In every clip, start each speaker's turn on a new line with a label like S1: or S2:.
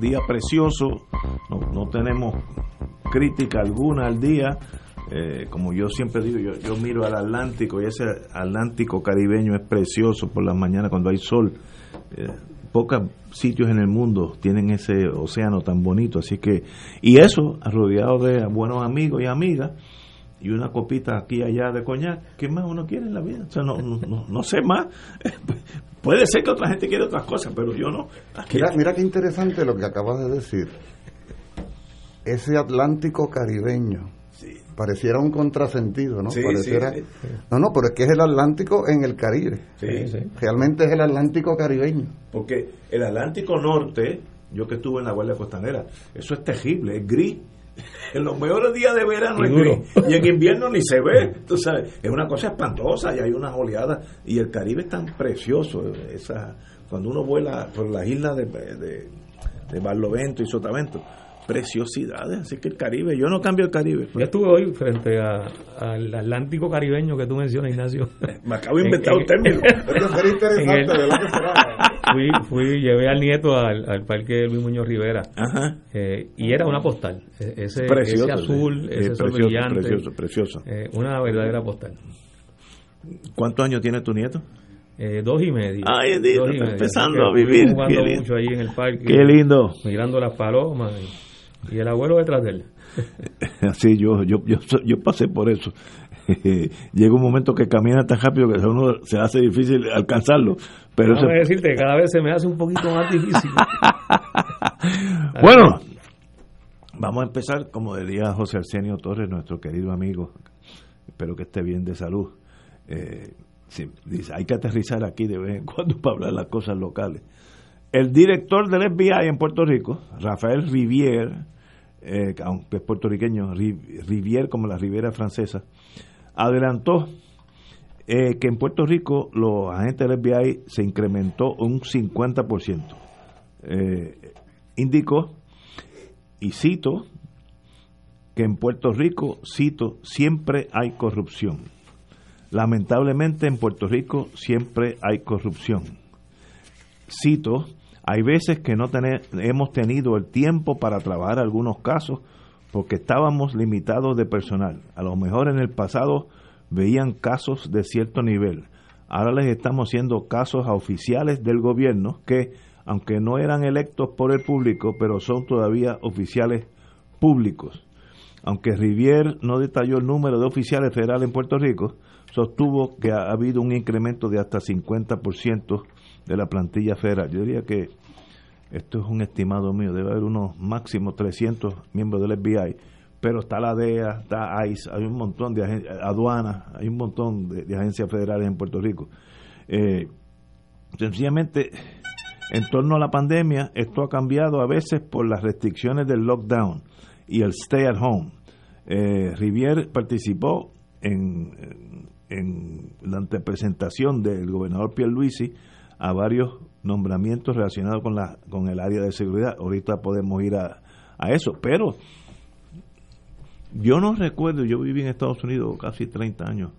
S1: día precioso, no, no tenemos crítica alguna al día. Eh, como yo siempre digo, yo, yo, miro al Atlántico y ese Atlántico caribeño es precioso por las mañanas cuando hay sol. Eh, pocos sitios en el mundo tienen ese océano tan bonito, así que, y eso, rodeado de buenos amigos y amigas, y una copita aquí y allá de coñac, ¿qué más uno quiere en la vida? O sea, no, no, no, sé más. Puede ser que otra gente quiera otras cosas, pero yo no.
S2: Mira, mira qué interesante lo que acabas de decir. Ese Atlántico caribeño. Pareciera un contrasentido, ¿no? Pareciera... No, no, pero es que es el Atlántico en el Caribe. Realmente es el Atlántico caribeño.
S1: Porque el Atlántico Norte, yo que estuve en la Guardia Costanera, eso es terrible, es gris en los mejores días de verano y, en invierno ni se ve. Tú sabes, es una cosa espantosa y hay unas oleadas. Y el Caribe es tan precioso. Esa, cuando uno vuela por las islas de, de, de Barlovento y Sotavento, preciosidades. Así que el Caribe, yo no cambio el Caribe.
S3: Yo estuve hoy frente al Atlántico caribeño que tú mencionas, Ignacio.
S1: Me acabo de inventar un término.
S3: fui, fui, llevé al nieto al, parque Luis Muñoz Rivera eh, y era una postal. E, ese, ese azul, ese sol brillante.
S1: Precioso, precioso.
S3: Eh, una verdadera postal.
S1: ¿Cuántos años tiene tu nieto?
S3: Eh, dos y medio.
S1: Ay, está empezando a vivir.
S3: Jugando mucho ahí en el parque.
S1: Qué lindo.
S3: Mirando las palomas. Y, el abuelo detrás de él.
S1: Así, yo, yo, yo, yo pasé por eso. llega un momento que camina tan rápido que a uno se hace difícil alcanzarlo. Pero
S3: Déjame decirte, cada vez se me hace un poquito más difícil.
S1: bueno, vamos a empezar, como diría José Arsenio Torres, nuestro querido amigo, espero que esté bien de salud. Eh, dice, hay que aterrizar aquí de vez en cuando para hablar las cosas locales. El director del FBI en Puerto Rico, Rafael Rivier, eh, aunque es puertorriqueño, Rivier como la Riviera Francesa, adelantó eh, que en Puerto Rico los agentes del FBI se incrementó un 50%. Eh, indicó, y cito, que en Puerto Rico, cito, siempre hay corrupción. Lamentablemente en Puerto Rico siempre hay corrupción. Cito, hay veces que no hemos tenido el tiempo para trabajar algunos casos porque estábamos limitados de personal. A lo mejor en el pasado veían casos de cierto nivel. Ahora les estamos haciendo casos a oficiales del gobierno que, aunque no eran electos por el público, pero son todavía oficiales públicos. Aunque Rivier no detalló el número de oficiales federales en Puerto Rico, sostuvo que ha habido un incremento de hasta 50% de la plantilla federal. Yo diría que esto es un estimado mío, debe haber unos máximos 300 miembros del FBI, pero está la DEA, está ICE, hay un montón de aduanas, hay un montón de, agencias federales en Puerto Rico. Eh, sencillamente, en torno a la pandemia, esto ha cambiado a veces por las restricciones del lockdown y el stay at home. Eh, Rivier participó en, en la antepresentación del gobernador Pierluisi a varios nombramientos relacionados con, la, con el área de seguridad. Ahorita podemos ir a, a eso, pero yo no recuerdo, yo viví en Estados Unidos casi 30 años,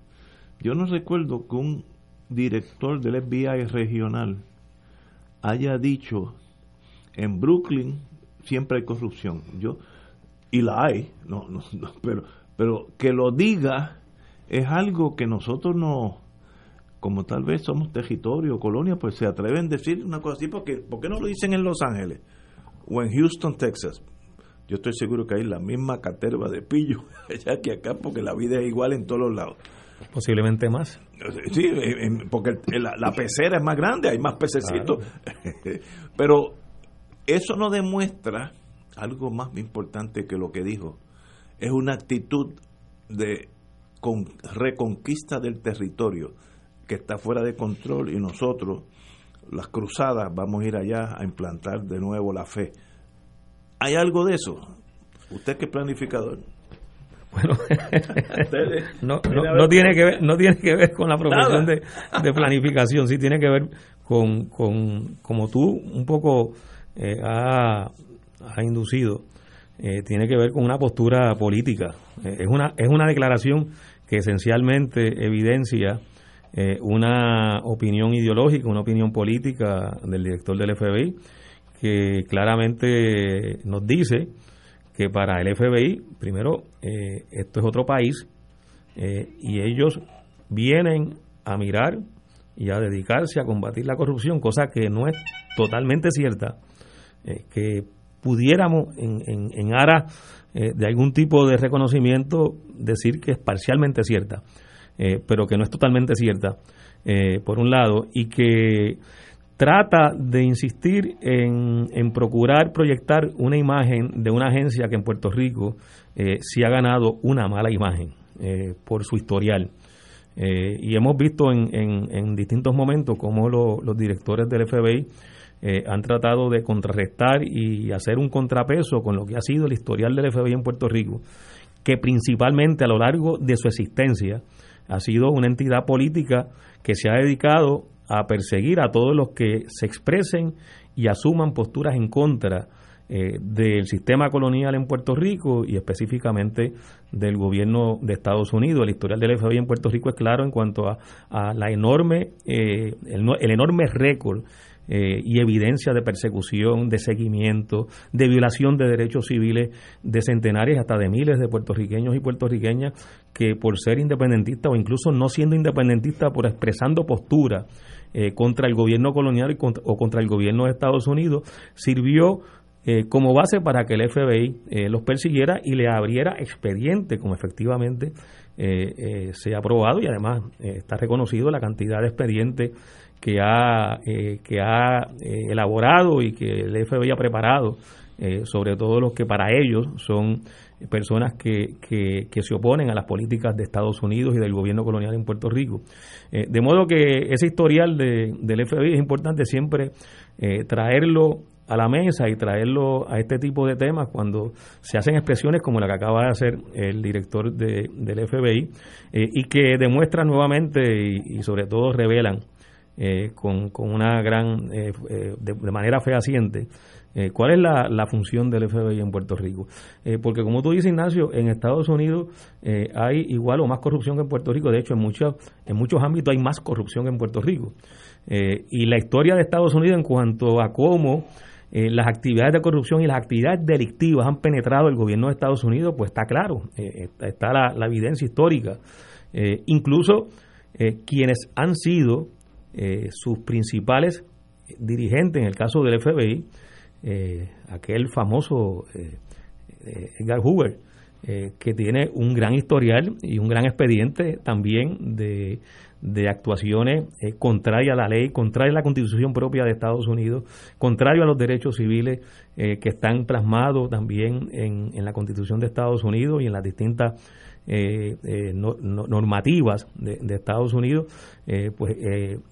S1: yo no recuerdo que un director del FBI regional haya dicho en Brooklyn siempre hay corrupción. Yo y la hay, no, no, pero pero que lo diga es algo que nosotros no como tal vez somos territorio, colonia, pues se atreven a decir una cosa así, porque ¿por qué no lo dicen en Los Ángeles o en Houston, Texas? Yo estoy seguro que hay la misma caterva de pillo allá que acá, porque la vida es igual en todos los lados.
S3: Posiblemente más.
S1: Sí, porque la, pecera es más grande, hay más pececitos. Pero eso no demuestra algo más importante que lo que dijo. Es una actitud de con, reconquista del territorio que está fuera de control y nosotros, las cruzadas, vamos a ir allá a implantar de nuevo la fe. ¿Hay algo de eso? ¿Usted que es planificador?
S3: Bueno, no, no, tiene que ver, no tiene que ver con la profesión de, de, planificación, sí tiene que ver con, con como tú un poco eh, ha, inducido, eh, tiene que ver con una postura política. Eh, es, una, es una declaración que esencialmente evidencia una opinión ideológica, una opinión política del director del FBI, que claramente nos dice que para el FBI, primero, esto es otro país y ellos vienen a mirar y a dedicarse a combatir la corrupción, cosa que no es totalmente cierta, eh, que pudiéramos en, en, en aras eh, de algún tipo de reconocimiento decir que es parcialmente cierta, eh, pero que no es totalmente cierta, por un lado, y que trata de insistir en, en, procurar proyectar una imagen de una agencia que en Puerto Rico sí ha ganado una mala imagen por su historial. Eh, y hemos visto en, en, distintos momentos cómo los directores del FBI eh, han tratado de contrarrestar y hacer un contrapeso con lo que ha sido el historial del FBI en Puerto Rico, que principalmente a lo largo de su existencia ha sido una entidad política que se ha dedicado a perseguir a todos los que se expresen y asuman posturas en contra eh, del sistema colonial en Puerto Rico y específicamente del gobierno de Estados Unidos. El historial del FBI en Puerto Rico es claro en cuanto a, la enorme, eh, el, enorme récord eh, y evidencia de persecución, de seguimiento, de violación de derechos civiles de centenares hasta de miles de puertorriqueños y puertorriqueñas que por ser independentistas o incluso no siendo independentistas, por expresando postura contra el gobierno colonial o contra el gobierno de Estados Unidos, sirvió eh, como base para que el FBI eh, los persiguiera y le abriera expediente, como efectivamente eh, se ha aprobado y además está reconocido la cantidad de expedientes que ha, que ha elaborado y que el FBI ha preparado, sobre todo los que para ellos son personas que, que, se oponen a las políticas de Estados Unidos y del gobierno colonial en Puerto Rico. de modo que ese historial de, del FBI es importante siempre traerlo a la mesa y traerlo a este tipo de temas cuando se hacen expresiones como la que acaba de hacer el director de, del FBI eh, y que demuestran nuevamente y, sobre todo revelan eh, con, con, una gran, eh, de, manera fehaciente, cuál es la, la, función del FBI en Puerto Rico. porque como tú dices, Ignacio, en Estados Unidos hay igual o más corrupción que en Puerto Rico. De hecho, en, muchos en muchos ámbitos hay más corrupción que en Puerto Rico. y la historia de Estados Unidos en cuanto a cómo eh, las actividades de corrupción y las actividades delictivas han penetrado el gobierno de Estados Unidos, pues está claro, eh, está la, evidencia histórica. Eh, incluso quienes han sido sus principales dirigentes, en el caso del FBI, aquel famoso Edgar Hoover, que tiene un gran historial y un gran expediente también de de actuaciones eh, contrarias a la ley, contrarias a la constitución propia de Estados Unidos, contrario a los derechos civiles eh, que están plasmados también en, en, la constitución de Estados Unidos y en las distintas eh, normativas de, Estados Unidos, pues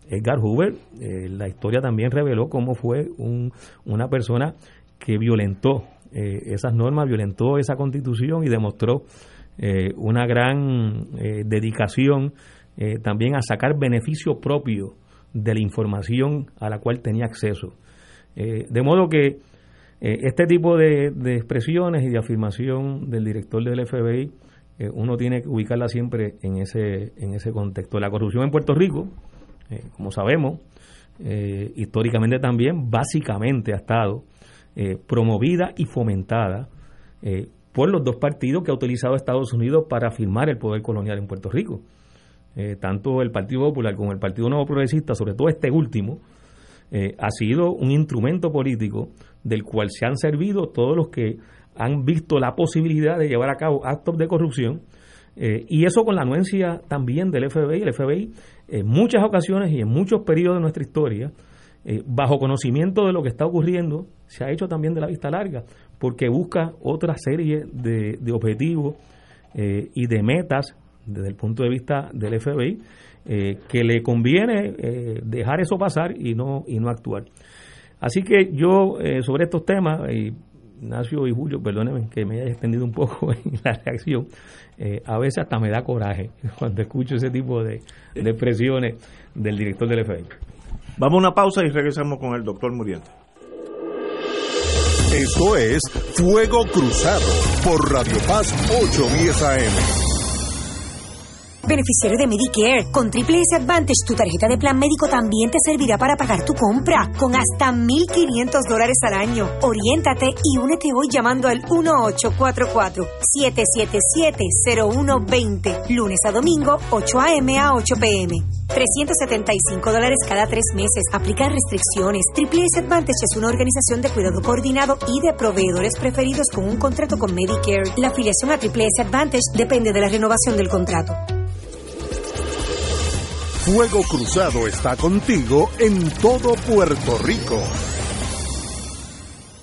S3: Edgar Hoover, la historia también reveló cómo fue un, una persona que violentó esas normas, violentó esa constitución y demostró una gran dedicación eh, también a sacar beneficio propio de la información a la cual tenía acceso. Eh, de modo que eh, este tipo de, expresiones y de afirmación del director del FBI, uno tiene que ubicarla siempre en ese, en ese contexto. La corrupción en Puerto Rico, como sabemos, históricamente también, básicamente ha estado promovida y fomentada por los dos partidos que ha utilizado Estados Unidos para afirmar el poder colonial en Puerto Rico. Eh, tanto el Partido Popular como el Partido Nuevo Progresista, sobre todo este último, eh, ha sido un instrumento político del cual se han servido todos los que han visto la posibilidad de llevar a cabo actos de corrupción eh, y eso con la anuencia también del FBI. El FBI en muchas ocasiones y en muchos periodos de nuestra historia, bajo conocimiento de lo que está ocurriendo, se ha hecho también de la vista larga, porque busca otra serie de, de objetivos y de metas desde el punto de vista del FBI, eh, que le conviene eh, dejar eso pasar y no, y no actuar. Así que yo eh, sobre estos temas, y Ignacio y Julio, perdónenme que me haya extendido un poco en la reacción, eh, a veces hasta me da coraje cuando escucho ese tipo de, de expresiones del director del FBI.
S1: Vamos a una pausa y regresamos con el doctor Muriente.
S4: Esto es Fuego Cruzado por Radio Paz 810 AM.
S5: Beneficiario de Medicare, con Triple S Advantage, tu tarjeta de plan médico también te servirá para pagar tu compra, con hasta 1.500 dólares al año. Oriéntate y únete hoy llamando al 1844-777-0120, lunes a domingo, 8 a.m. a 8 p.m. 375 dólares cada tres meses. Aplica restricciones. Triple S Advantage es una organización de cuidado coordinado y de proveedores preferidos con un contrato con Medicare. La afiliación a Triple S Advantage depende de la renovación del contrato.
S4: Fuego Cruzado está contigo en todo Puerto Rico.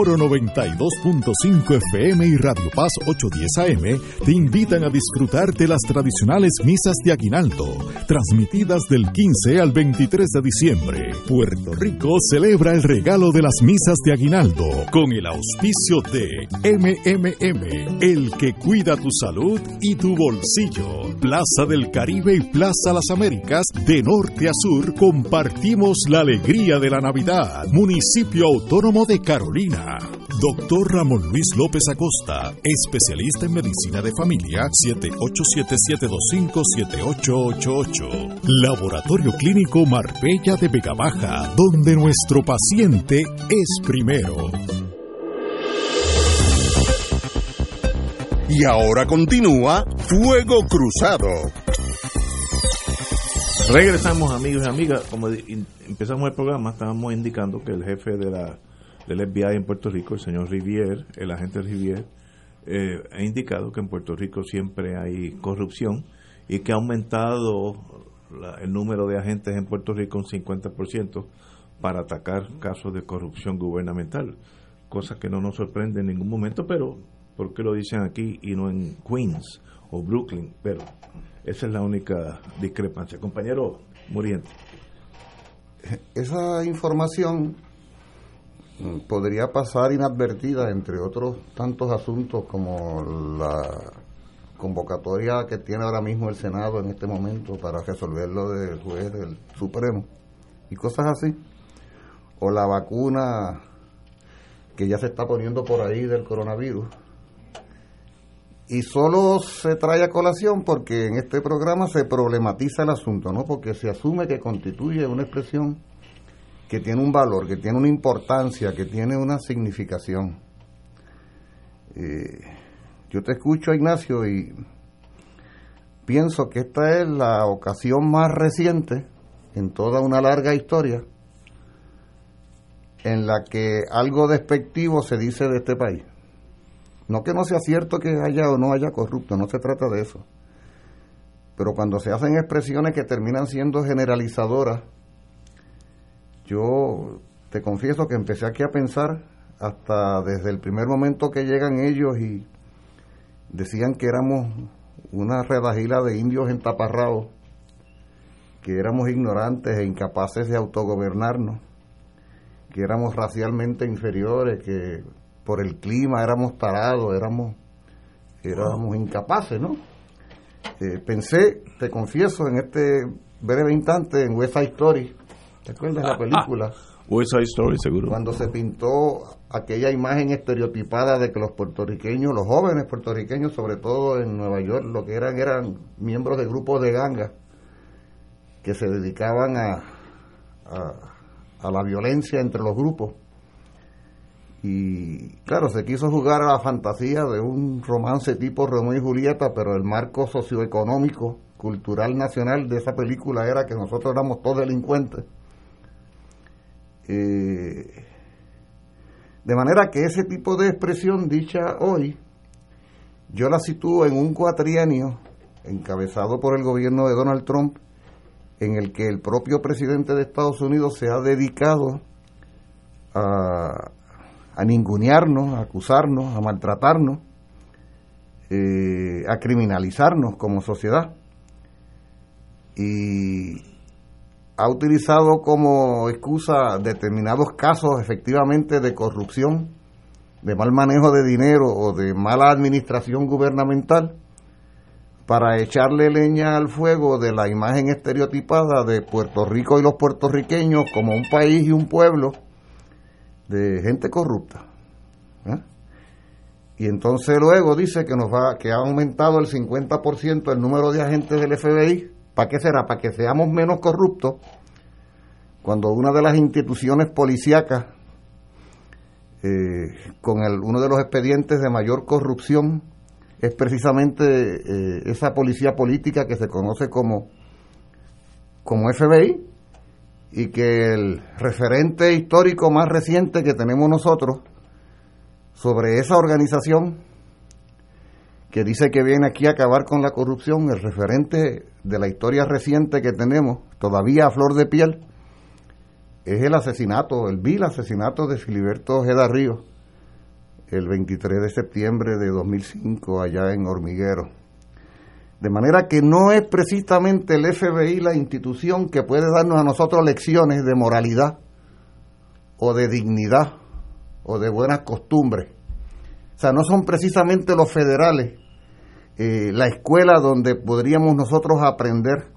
S4: Oro 92.5 FM y Radio Paz 810 AM te invitan a disfrutar de las tradicionales misas de Aguinaldo, transmitidas del 15 al 23 de diciembre. Puerto Rico celebra el regalo de las misas de Aguinaldo con el auspicio de MMM, el que cuida tu salud y tu bolsillo. Plaza del Caribe y Plaza Las Américas, de norte a sur, compartimos la alegría de la Navidad. Municipio Autónomo de Carolina. Doctor Ramón Luis López Acosta, especialista en medicina de familia, 787-725-7888. Laboratorio Clínico Marbella de Vega Baja, donde nuestro paciente es primero. Y ahora continúa Fuego Cruzado.
S1: Regresamos amigos y amigas, como empezamos el programa, estábamos indicando que el jefe de la del FBI en Puerto Rico, el señor Rivier, el agente Rivier, eh, ha indicado que en Puerto Rico siempre hay corrupción y que ha aumentado el número de agentes en Puerto Rico un 50% para atacar casos de corrupción gubernamental, cosa que no nos sorprende en ningún momento, pero ¿por qué lo dicen aquí y no en Queens o Brooklyn? Pero esa es la única discrepancia. Compañero Muriente.
S2: Esa información podría pasar inadvertida entre otros tantos asuntos como la convocatoria que tiene ahora mismo el Senado en este momento para resolver lo del juez del Supremo y cosas así o la vacuna que ya se está poniendo por ahí del coronavirus y solo se trae a colación porque en este programa se problematiza el asunto, ¿no? Porque se asume que constituye una expresión que tiene un valor, que tiene una importancia, que tiene una significación. Eh, yo te escucho, Ignacio, y pienso que esta es la ocasión más reciente en toda una larga historia en la que algo despectivo se dice de este país. No que no sea cierto que haya o no haya corrupto, no se trata de eso. Pero cuando se hacen expresiones que terminan siendo generalizadoras, yo te confieso que empecé aquí a pensar hasta desde el primer momento que llegan ellos y decían que éramos una redajila de indios entaparrados, que éramos ignorantes e incapaces de autogobernarnos, que éramos racialmente inferiores, que por el clima éramos tarados, éramos, éramos incapaces, ¿no? Eh, pensé, te confieso, en este breve instante en West Side ¿Te acuerdas de la ah, película?
S1: Ah, West Side Story, seguro.
S2: Cuando se pintó aquella imagen estereotipada de que los puertorriqueños, los jóvenes puertorriqueños, sobre todo en Nueva York, lo que eran eran miembros de grupos de ganga que se dedicaban a, a, la violencia entre los grupos. Y claro, se quiso jugar a la fantasía de un romance tipo Romeo y Julieta, pero el marco socioeconómico, cultural nacional de esa película era que nosotros éramos todos delincuentes eh, De manera que ese tipo de expresión dicha hoy, yo la sitúo en un cuatrienio encabezado por el gobierno de Donald Trump, en el que el propio presidente de Estados Unidos se ha dedicado a, a ningunearnos, a acusarnos, a maltratarnos, eh, a criminalizarnos como sociedad. Y ha utilizado como excusa determinados casos efectivamente de corrupción, de mal manejo de dinero o de mala administración gubernamental para echarle leña al fuego de la imagen estereotipada de Puerto Rico y los puertorriqueños como un país y un pueblo de gente corrupta. ¿eh? Y entonces luego dice que nos va que ha aumentado el 50% el número de agentes del FBI. ¿Para qué será? Para que seamos menos corruptos. Cuando una de las instituciones policíacas eh, con el, uno de los expedientes de mayor corrupción es precisamente eh, esa policía política que se conoce como, como FBI y que el referente histórico más reciente que tenemos nosotros sobre esa organización que dice que viene aquí a acabar con la corrupción, el referente de la historia reciente que tenemos, todavía a flor de piel, es el asesinato, el vil asesinato de Filiberto Ojeda Ríos el 23 de septiembre de 2005 allá en Hormiguero. De manera que no es precisamente el FBI la institución que puede darnos a nosotros lecciones de moralidad o de dignidad o de buenas costumbres. O sea, no son precisamente los federales eh, la escuela donde podríamos nosotros aprender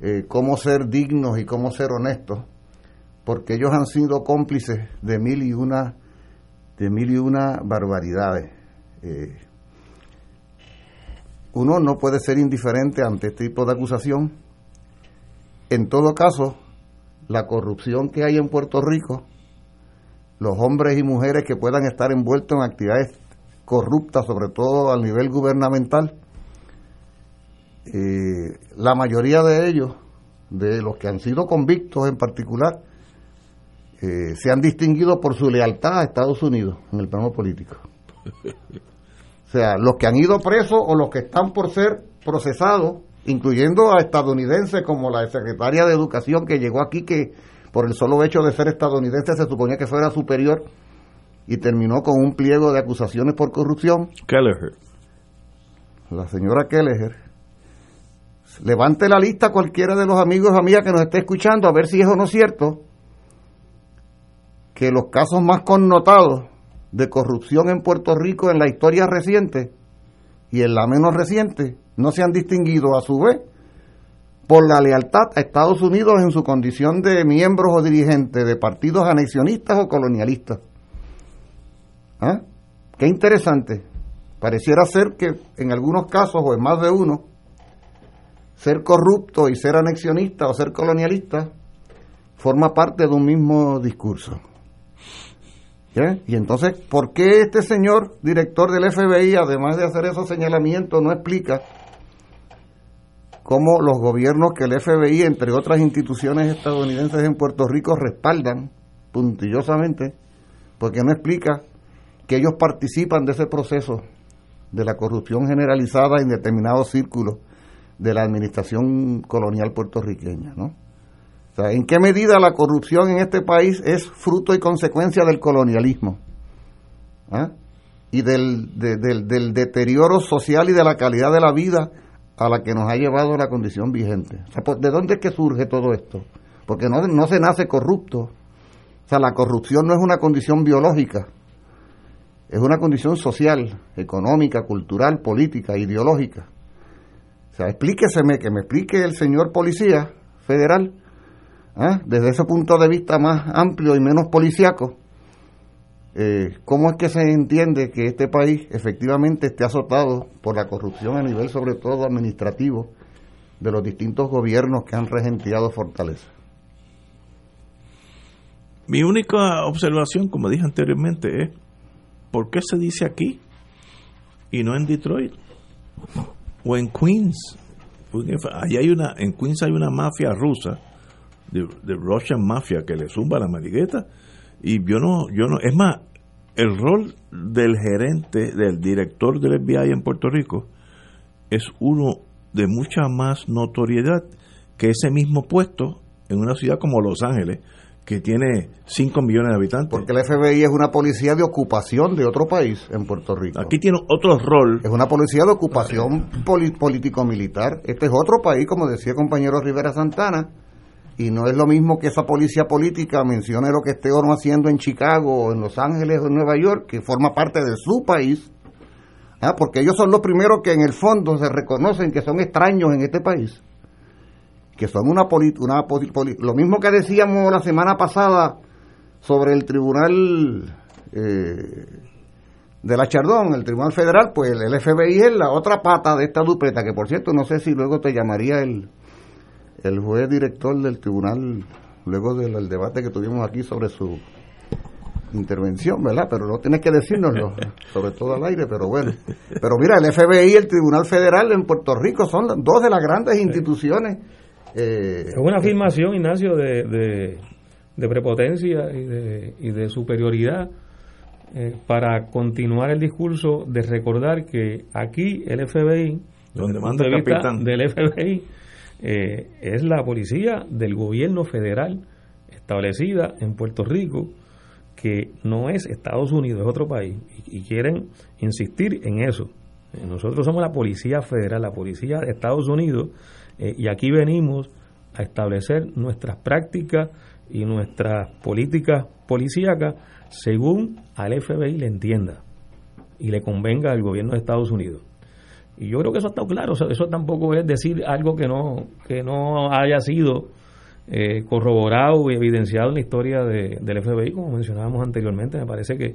S2: eh, cómo ser dignos y cómo ser honestos, porque ellos han sido cómplices de mil y una de mil y una barbaridades. Eh, uno no puede ser indiferente ante este tipo de acusación. En todo caso, la corrupción que hay en Puerto Rico, los hombres y mujeres que puedan estar envueltos en actividades corruptas, sobre todo al nivel gubernamental, eh, la mayoría de ellos, de los que han sido convictos en particular, eh, se han distinguido por su lealtad a Estados Unidos en el plano político. O sea, los que han ido presos o los que están por ser procesados, incluyendo a estadounidenses como la secretaria de Educación que llegó aquí, que por el solo hecho de ser estadounidense se suponía que fuera superior y terminó con un pliego de acusaciones por corrupción.
S1: Kelleher.
S2: La señora Kelleher. Levante la lista cualquiera de los amigos o amigas que nos esté escuchando a ver si eso no es cierto que los casos más connotados de corrupción en Puerto Rico en la historia reciente y en la menos reciente no se han distinguido a su vez por la lealtad a Estados Unidos en su condición de miembros o dirigentes de partidos anexionistas o colonialistas. ¿Ah? Qué interesante. Pareciera ser que en algunos casos, o en más de uno, ser corrupto y ser anexionista o ser colonialista forma parte de un mismo discurso. Y entonces, ¿por qué este señor director del FBI, además de hacer esos señalamientos, no explica cómo los gobiernos que el FBI, entre otras instituciones estadounidenses en Puerto Rico, respaldan puntillosamente? Porque no explica que ellos participan de ese proceso de la corrupción generalizada en determinados círculos de la administración colonial puertorriqueña, ¿no? ¿en qué medida la corrupción en este país es fruto y consecuencia del colonialismo? ¿Ah? Y del, del, deterioro social y de la calidad de la vida a la que nos ha llevado la condición vigente. Pues, ¿De dónde es que surge todo esto? Porque no, no se nace corrupto. O sea, la corrupción no es una condición biológica, es una condición social, económica, cultural, política, ideológica. O sea, explíqueseme, que me explique el señor policía federal ¿Ah? desde ese punto de vista más amplio y menos policiaco, eh, ¿cómo es que se entiende que este país efectivamente esté azotado por la corrupción a nivel sobre todo administrativo de los distintos gobiernos que han regenteado Fortaleza?
S1: Mi única observación, como dije anteriormente, es ¿por qué se dice aquí y no en Detroit o en Queens? Allá hay una, en Queens hay una mafia rusa de, Russian Mafia que le zumba la marigueta y yo no, yo no, es más, el rol del gerente, del director del FBI en Puerto Rico, es uno de mucha más notoriedad que ese mismo puesto en una ciudad como Los Ángeles, que tiene 5 millones de habitantes.
S2: Porque el FBI es una policía de ocupación de otro país en Puerto Rico.
S1: Aquí tiene otro rol.
S2: Es una policía de ocupación político-militar. Este es otro país, como decía el compañero Rivera Santana, y no es lo mismo que esa policía política mencione lo que esté o no haciendo en Chicago, o en Los Ángeles o en Nueva York, que forma parte de su país, ¿ah? porque ellos son los primeros que en el fondo se reconocen que son extraños en este país que son una, una lo mismo que decíamos la semana pasada sobre el tribunal eh, de la Chardón, el tribunal federal, pues el FBI es la otra pata de esta dupleta, que por cierto no sé si luego te llamaría el, el juez director del tribunal, luego del debate que tuvimos aquí sobre su intervención, ¿verdad? Pero no tienes que decírnoslo, sobre todo al aire, pero bueno. Pero mira, el FBI y el Tribunal Federal en Puerto Rico son dos de las grandes instituciones
S3: eh, es una afirmación, Ignacio, de, de, prepotencia y de, y de superioridad eh, para continuar el discurso de recordar que aquí el FBI,
S1: donde manda el capitán
S3: del FBI, eh, es la policía del gobierno federal establecida en Puerto Rico, que no es Estados Unidos, es otro país, y, y quieren insistir en eso. Nosotros somos la policía federal, la policía de Estados Unidos eh, y aquí venimos a establecer nuestras prácticas y nuestras políticas policíacas según al FBI le entienda y le convenga al gobierno de Estados Unidos. Y yo creo que eso está claro, eso, tampoco es decir algo que no, que no haya sido eh, corroborado y evidenciado en la historia de, del FBI, como mencionábamos anteriormente. Me parece que,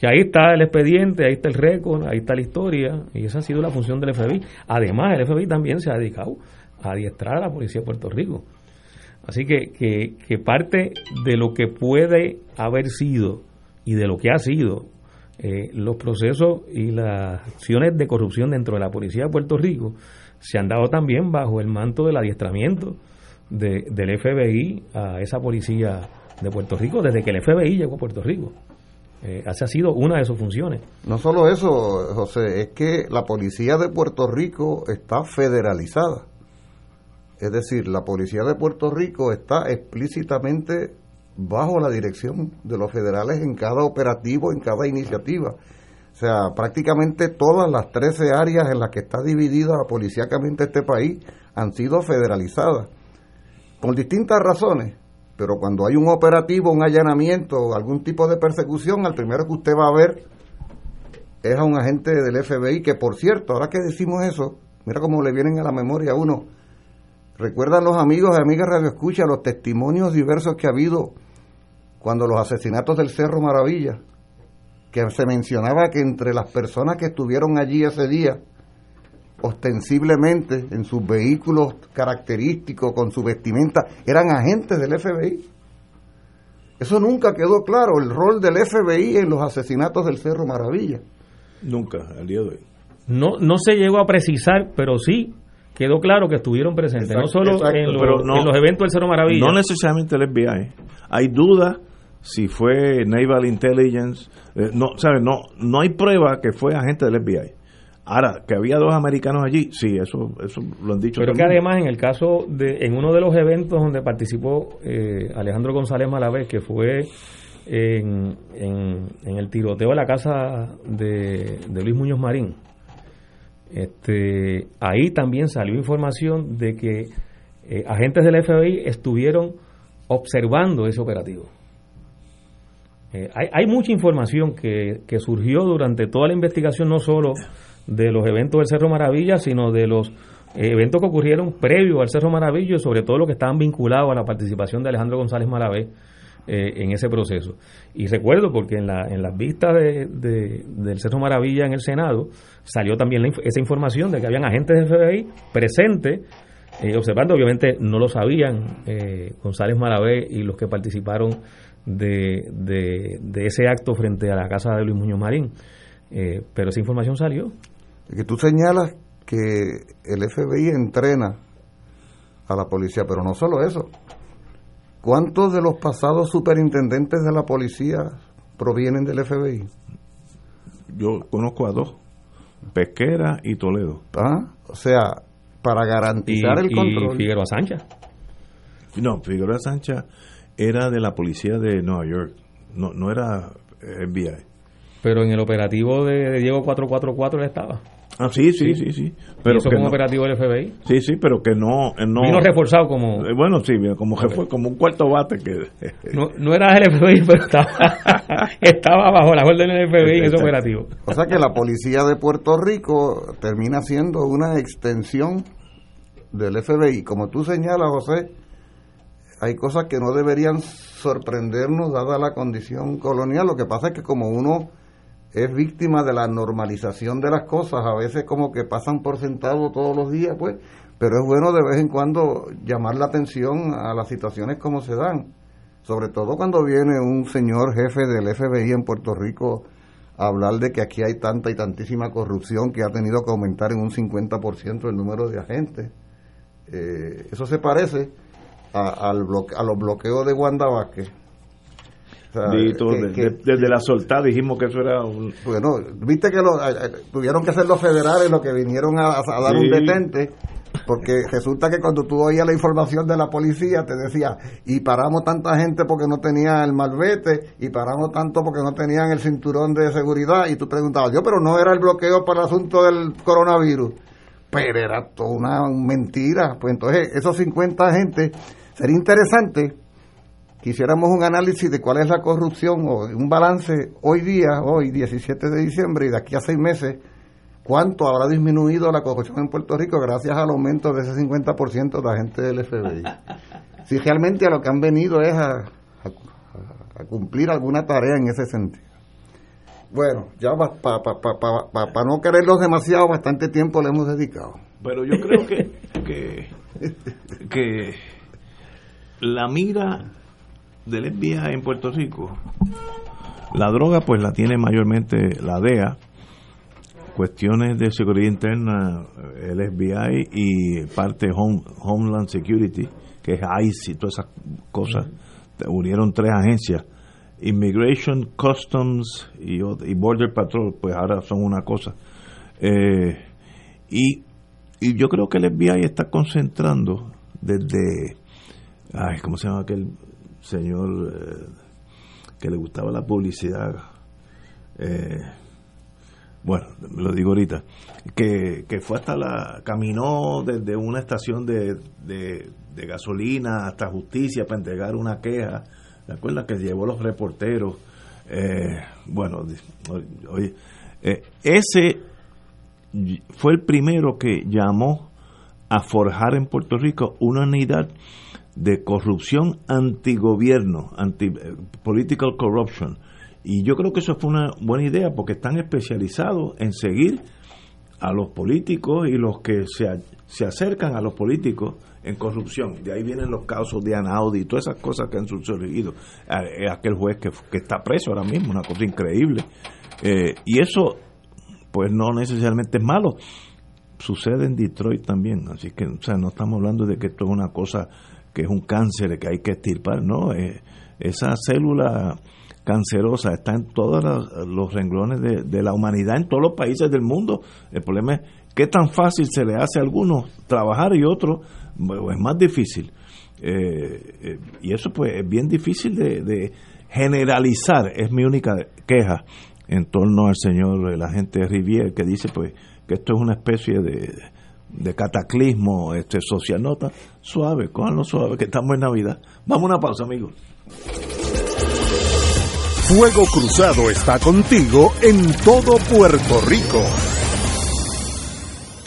S3: que ahí está el expediente, ahí está el récord, ahí está la historia, y esa ha sido la función del FBI. Además, el FBI también se ha dedicado adiestrar a la policía de Puerto Rico. Así que, que, parte de lo que puede haber sido y de lo que ha sido eh, los procesos y las acciones de corrupción dentro de la policía de Puerto Rico se han dado también bajo el manto del adiestramiento de, del FBI a esa policía de Puerto Rico desde que el FBI llegó a Puerto Rico. Eh, esa ha sido una de sus funciones.
S2: No solo eso, José, es que la policía de Puerto Rico está federalizada. Es decir, la policía de Puerto Rico está explícitamente bajo la dirección de los federales en cada operativo, en cada iniciativa. O sea, prácticamente todas las 13 áreas en las que está dividida policíacamente este país han sido federalizadas, por distintas razones. Pero cuando hay un operativo, un allanamiento algún tipo de persecución, al primero que usted va a ver es a un agente del FBI, que por cierto, ahora que decimos eso, mira cómo le vienen a la memoria a uno Recuerdan los amigos y amigas Radio Escucha los testimonios diversos que ha habido cuando los asesinatos del Cerro Maravilla, que se mencionaba que entre las personas que estuvieron allí ese día, ostensiblemente en sus vehículos característicos, con su vestimenta, eran agentes del FBI. Eso nunca quedó claro, el rol del FBI en los asesinatos del Cerro Maravilla.
S1: Nunca, al día de hoy.
S3: No, no se llegó a precisar, pero sí quedó claro que estuvieron presentes, no solo en, los eventos del Cerro Maravilla.
S1: No necesariamente el FBI. Hay dudas si fue Naval Intelligence. Eh, no, ¿sabes? No, no hay prueba que fue agente del FBI. Ahora, que había dos americanos allí, sí, eso, eso lo han dicho.
S3: Pero que además, en el caso de, en uno de los eventos donde participó eh, Alejandro González Malavé, que fue en, en, el tiroteo de la casa de, de Luis Muñoz Marín, este, ahí también salió información de que eh, agentes del FBI estuvieron observando ese operativo. Eh, hay, mucha información que, que, surgió durante toda la investigación, no solo de los eventos del Cerro Maravilla, sino de los eventos que ocurrieron previo al Cerro Maravilla y sobre todo los que estaban vinculados a la participación de Alejandro González Malavé eh, en ese proceso. Y recuerdo porque en, la, en las vistas de, del Cerro Maravilla en el Senado salió también esa información de que habían agentes del FBI presentes eh, observando, obviamente no lo sabían eh, González Maravé y los que participaron de, de, ese acto frente a la casa de Luis Muñoz Marín, pero esa información salió.
S2: Que tú señalas que el FBI entrena a la policía, pero no solo eso, ¿Cuántos de los pasados superintendentes de la policía, provienen del FBI?
S1: Yo conozco a dos, Pesquera y Toledo.
S2: Ah, o sea, para garantizar el control.
S3: ¿Y Figueroa Sancha?
S1: No, Figueroa Sancha era de la policía de Nueva York, no, no era FBI.
S3: Pero en el operativo de Diego 444 él estaba.
S1: Ah, sí, sí, sí, sí.
S3: Pero eso como operativo del FBI.
S1: Sí, sí, pero que no, no
S3: vino reforzado como
S1: eh, bueno, sí, como fue como un cuarto bate que
S3: no, no era el FBI, pero estaba estaba bajo la orden del FBI en ese operativo.
S2: O sea que la policía de Puerto Rico termina siendo una extensión del FBI, como tú señalas, José. Hay cosas que no deberían sorprendernos dada la condición colonial. Lo que pasa es que como uno es víctima de la normalización de las cosas, a veces como que pasan por sentado todos los días, pues, pero es bueno de vez en cuando llamar la atención a las situaciones como se dan, sobre todo cuando viene un señor jefe del FBI en Puerto Rico a hablar de que aquí hay tanta y tantísima corrupción que ha tenido que aumentar en un 50% el número de agentes. Eh, eso se parece a, al a los bloqueos de Wanda Vázquez
S1: desde la soltada dijimos que eso era un...
S2: Bueno, viste que lo, tuvieron que ser los federales los que vinieron a, dar un detente, porque resulta que cuando tú oías la información de la policía te decía, y paramos tanta gente porque no tenían el malvete, y paramos tanto porque no tenían el cinturón de seguridad, y tú preguntabas, yo, pero no era el bloqueo para el asunto del coronavirus. Pero era toda una mentira. Pues entonces, esos 50 gente, sería interesante quisiéramos un análisis de cuál es la corrupción o un balance hoy día, hoy 17 de diciembre y de aquí a seis meses, cuánto habrá disminuido la corrupción en Puerto Rico gracias al aumento de ese 50% de gente del FBI. Si realmente a lo que han venido es a, cumplir alguna tarea en ese sentido. Bueno, ya para pa, no quererlos demasiado, bastante tiempo le hemos dedicado.
S1: Pero yo creo que, que, que la mira del FBI en Puerto Rico, la droga pues la tiene mayormente la DEA, cuestiones de seguridad interna, el FBI y parte Home, Homeland Security, que es ICE y todas esas cosas, unieron tres agencias. Immigration, Customs y, Border Patrol, pues ahora son una cosa. Eh, y, y yo creo que el FBI está concentrando desde, ay, ¿cómo se llama aquel señor eh, que le gustaba la publicidad, eh, bueno, lo digo ahorita, que, fue hasta la, caminó desde una estación de, de, gasolina hasta justicia para entregar una queja, ¿te acuerdas? Que llevó los reporteros, eh, bueno, oye, ese fue el primero que llamó a forjar en Puerto Rico una unidad de corrupción antigobierno, anti eh, political corruption. Y yo creo que eso fue una buena idea porque están especializados en seguir a los políticos y los que se, se acercan a los políticos en corrupción. De ahí vienen los casos de Anaudi y todas esas cosas que han sucedido. Eh, aquel juez que, que está preso ahora mismo, una cosa increíble. Eh, y eso, pues no necesariamente es malo. Sucede en Detroit también. Así que, o sea, no estamos hablando de que esto es una cosa que es un cáncer que hay que extirpar, no, eh, esa célula cancerosa está en todos los, renglones de, la humanidad, en todos los países del mundo. El problema es qué tan fácil se le hace a algunos trabajar y otros es más difícil. Eh, eh, y eso pues es bien difícil de, generalizar, es mi única queja en torno al señor, el agente Rivier, que dice pues que esto es una especie de, de cataclismo este, social. Nota, suave, cójanlo suave, que estamos en Navidad. Vamos a una pausa, amigos.
S4: Fuego Cruzado está contigo en todo Puerto Rico.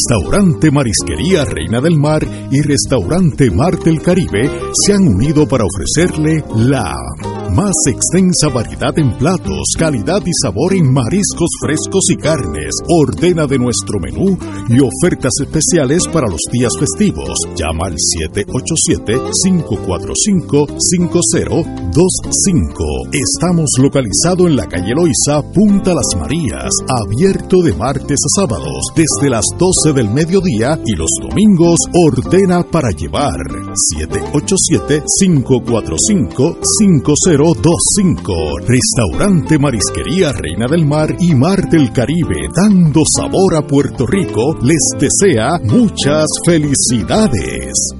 S4: Restaurante Marisquería Reina del Mar y Restaurante Mar del Caribe se han unido para ofrecerle la Más extensa variedad en platos, calidad y sabor en mariscos frescos y carnes. Ordena de nuestro menú y ofertas especiales para los días festivos. Llama al 787-545-5025. Estamos localizados en la calle Loiza, Punta Las Marías, abierto de martes a sábados desde las 12 del mediodía y los domingos ordena para llevar. 787-545-5025. Restaurante Marisquería Reina del Mar y Mar del Caribe, dando sabor a Puerto Rico, les desea muchas felicidades.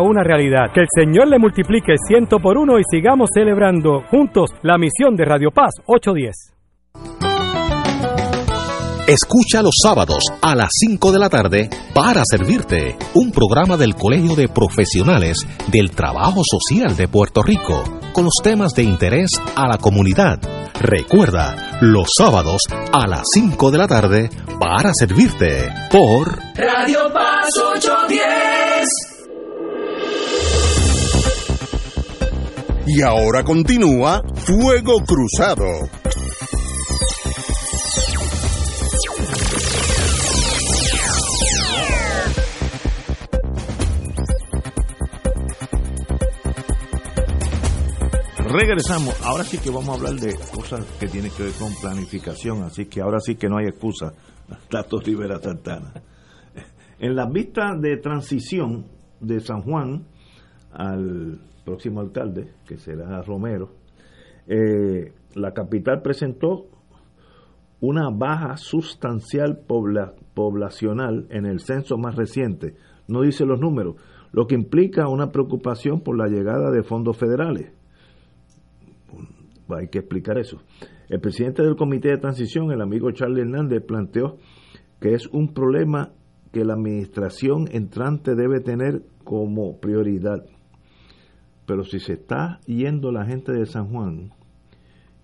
S6: una realidad. Que el Señor le multiplique ciento por uno y sigamos celebrando juntos la misión de Radio Paz 810.
S7: Escucha los sábados a las 5 de la tarde para servirte un programa del Colegio de Profesionales del Trabajo Social de Puerto Rico con los temas de interés a la comunidad. Recuerda, los sábados a las 5 de la tarde para servirte por
S8: Radio Paz 810.
S4: Y ahora continúa Fuego Cruzado.
S1: Regresamos. Ahora sí que vamos a hablar de cosas que tienen que ver con planificación, así que ahora sí que no hay excusa. Tato Rivera Santana. En las vistas de transición de San Juan al próximo alcalde, que será Romero, eh, la capital presentó una baja sustancial poblacional en el censo más reciente. No dice los números, lo que implica una preocupación por la llegada de fondos federales. Hay que explicar eso. El presidente del Comité de Transición, el amigo Charlie Hernández, planteó que es un problema que la administración entrante debe tener como prioridad. Pero si se está yendo la gente de San Juan,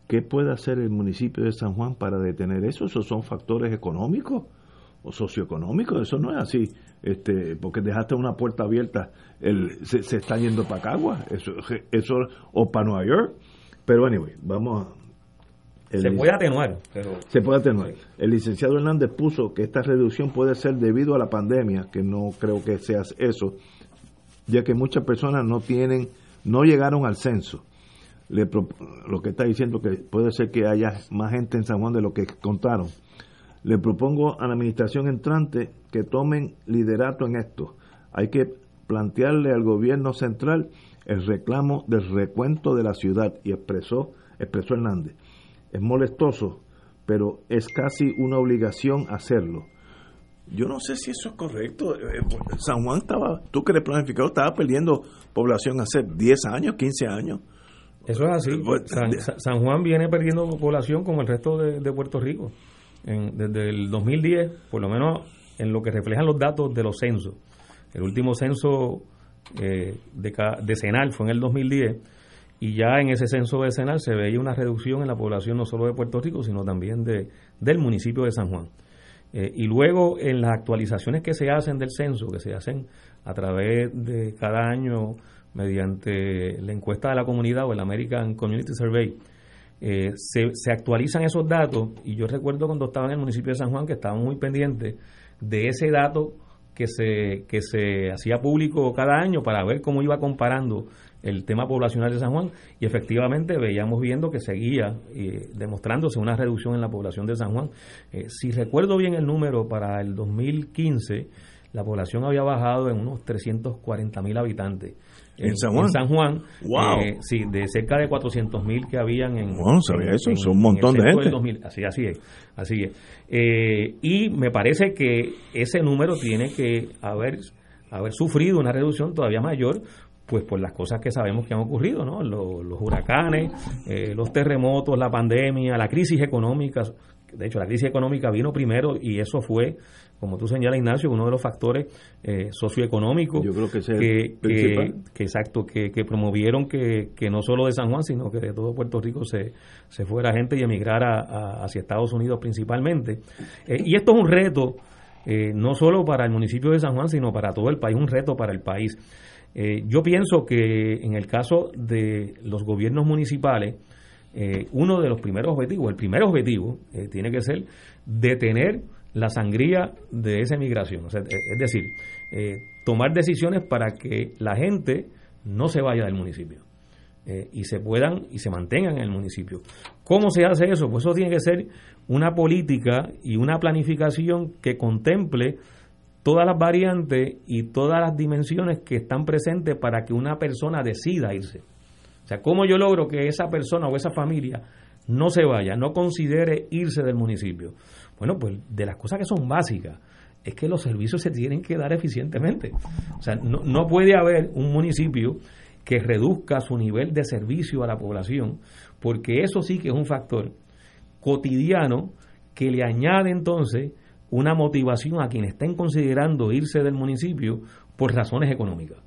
S1: ¿qué puede hacer el municipio de San Juan para detener eso? ¿Esos son factores económicos o socioeconómicos? Eso no es así, este, porque dejaste una puerta abierta, el, se, está yendo para Cagua, eso, eso, o para Nueva York. Pero, anyway, vamos a...
S3: se puede atenuar. Pero...
S1: Se puede atenuar. El licenciado Hernández puso que esta reducción puede ser debido a la pandemia, que no creo que sea eso, ya que muchas personas no tienen no llegaron al censo. Le, lo que está diciendo que puede ser que haya más gente en San Juan de lo que contaron. Le propongo a la administración entrante que tomen liderato en esto. Hay que plantearle al gobierno central el reclamo del recuento de la ciudad y expresó, expresó Hernández. Es molestoso, pero es casi una obligación hacerlo. Yo no sé si eso es correcto. Eh, eh, San Juan estaba, tú que eres planificado, estaba perdiendo población hace 10 años, 15 años.
S3: Eso es así. Pues, San, Juan viene perdiendo población como el resto de, Puerto Rico. desde el 2010, por lo menos en lo que reflejan los datos de los censos. El último censo eh, de, de Senal fue en el 2010 y ya en ese censo de Senal se veía una reducción en la población no solo de Puerto Rico, sino también de, del municipio de San Juan. Eh, y luego en las actualizaciones que se hacen del censo, que se hacen a través de cada año mediante la encuesta de la comunidad o el American Community Survey, eh, se, se, actualizan esos datos. Y yo recuerdo cuando estaba en el municipio de San Juan que estaban muy pendientes de ese dato que se, que se hacía público cada año para ver cómo iba comparando el tema poblacional de San Juan y efectivamente veíamos viendo que seguía eh, demostrándose una reducción en la población de San Juan. Eh, si recuerdo bien el número, para el 2015 la población había bajado en unos 340 mil habitantes.
S1: ¿En, San Juan?
S3: En San Juan,
S1: wow.
S3: Eh, sí, de cerca de 400 mil que habían en...
S1: Bueno, sabía eso, son un montón de
S3: gente. así, así es, así es. y me parece que ese número tiene que haber, haber sufrido una reducción todavía mayor pues por las cosas que sabemos que han ocurrido, ¿no? Los, huracanes, eh, los terremotos, la pandemia, la crisis económica. De hecho, la crisis económica vino primero y eso fue, como tú señalas, Ignacio, uno de los factores eh, socioeconómicos
S1: Yo creo que,
S3: que, que, exacto, que, promovieron que, no solo de San Juan, sino que de todo Puerto Rico se, se fuera gente y emigrara hacia Estados Unidos principalmente. Eh, y esto es un reto, eh, no solo para el municipio de San Juan, sino para todo el país, un reto para el país. Eh, yo pienso que en el caso de los gobiernos municipales, eh, uno de los primeros objetivos, el primer objetivo, eh, tiene que ser detener la sangría de esa emigración. es decir, tomar decisiones para que la gente no se vaya del municipio y se puedan y se mantengan en el municipio. ¿Cómo se hace eso? Pues eso tiene que ser una política y una planificación que contemple todas las variantes y todas las dimensiones que están presentes para que una persona decida irse. O sea, ¿cómo yo logro que esa persona o esa familia no se vaya, no considere irse del municipio? Bueno, pues de las cosas que son básicas es que los servicios se tienen que dar eficientemente. O sea, no, no puede haber un municipio que reduzca su nivel de servicio a la población, porque eso sí que es un factor cotidiano que le añade entonces una motivación a quienes estén considerando irse del municipio por razones económicas.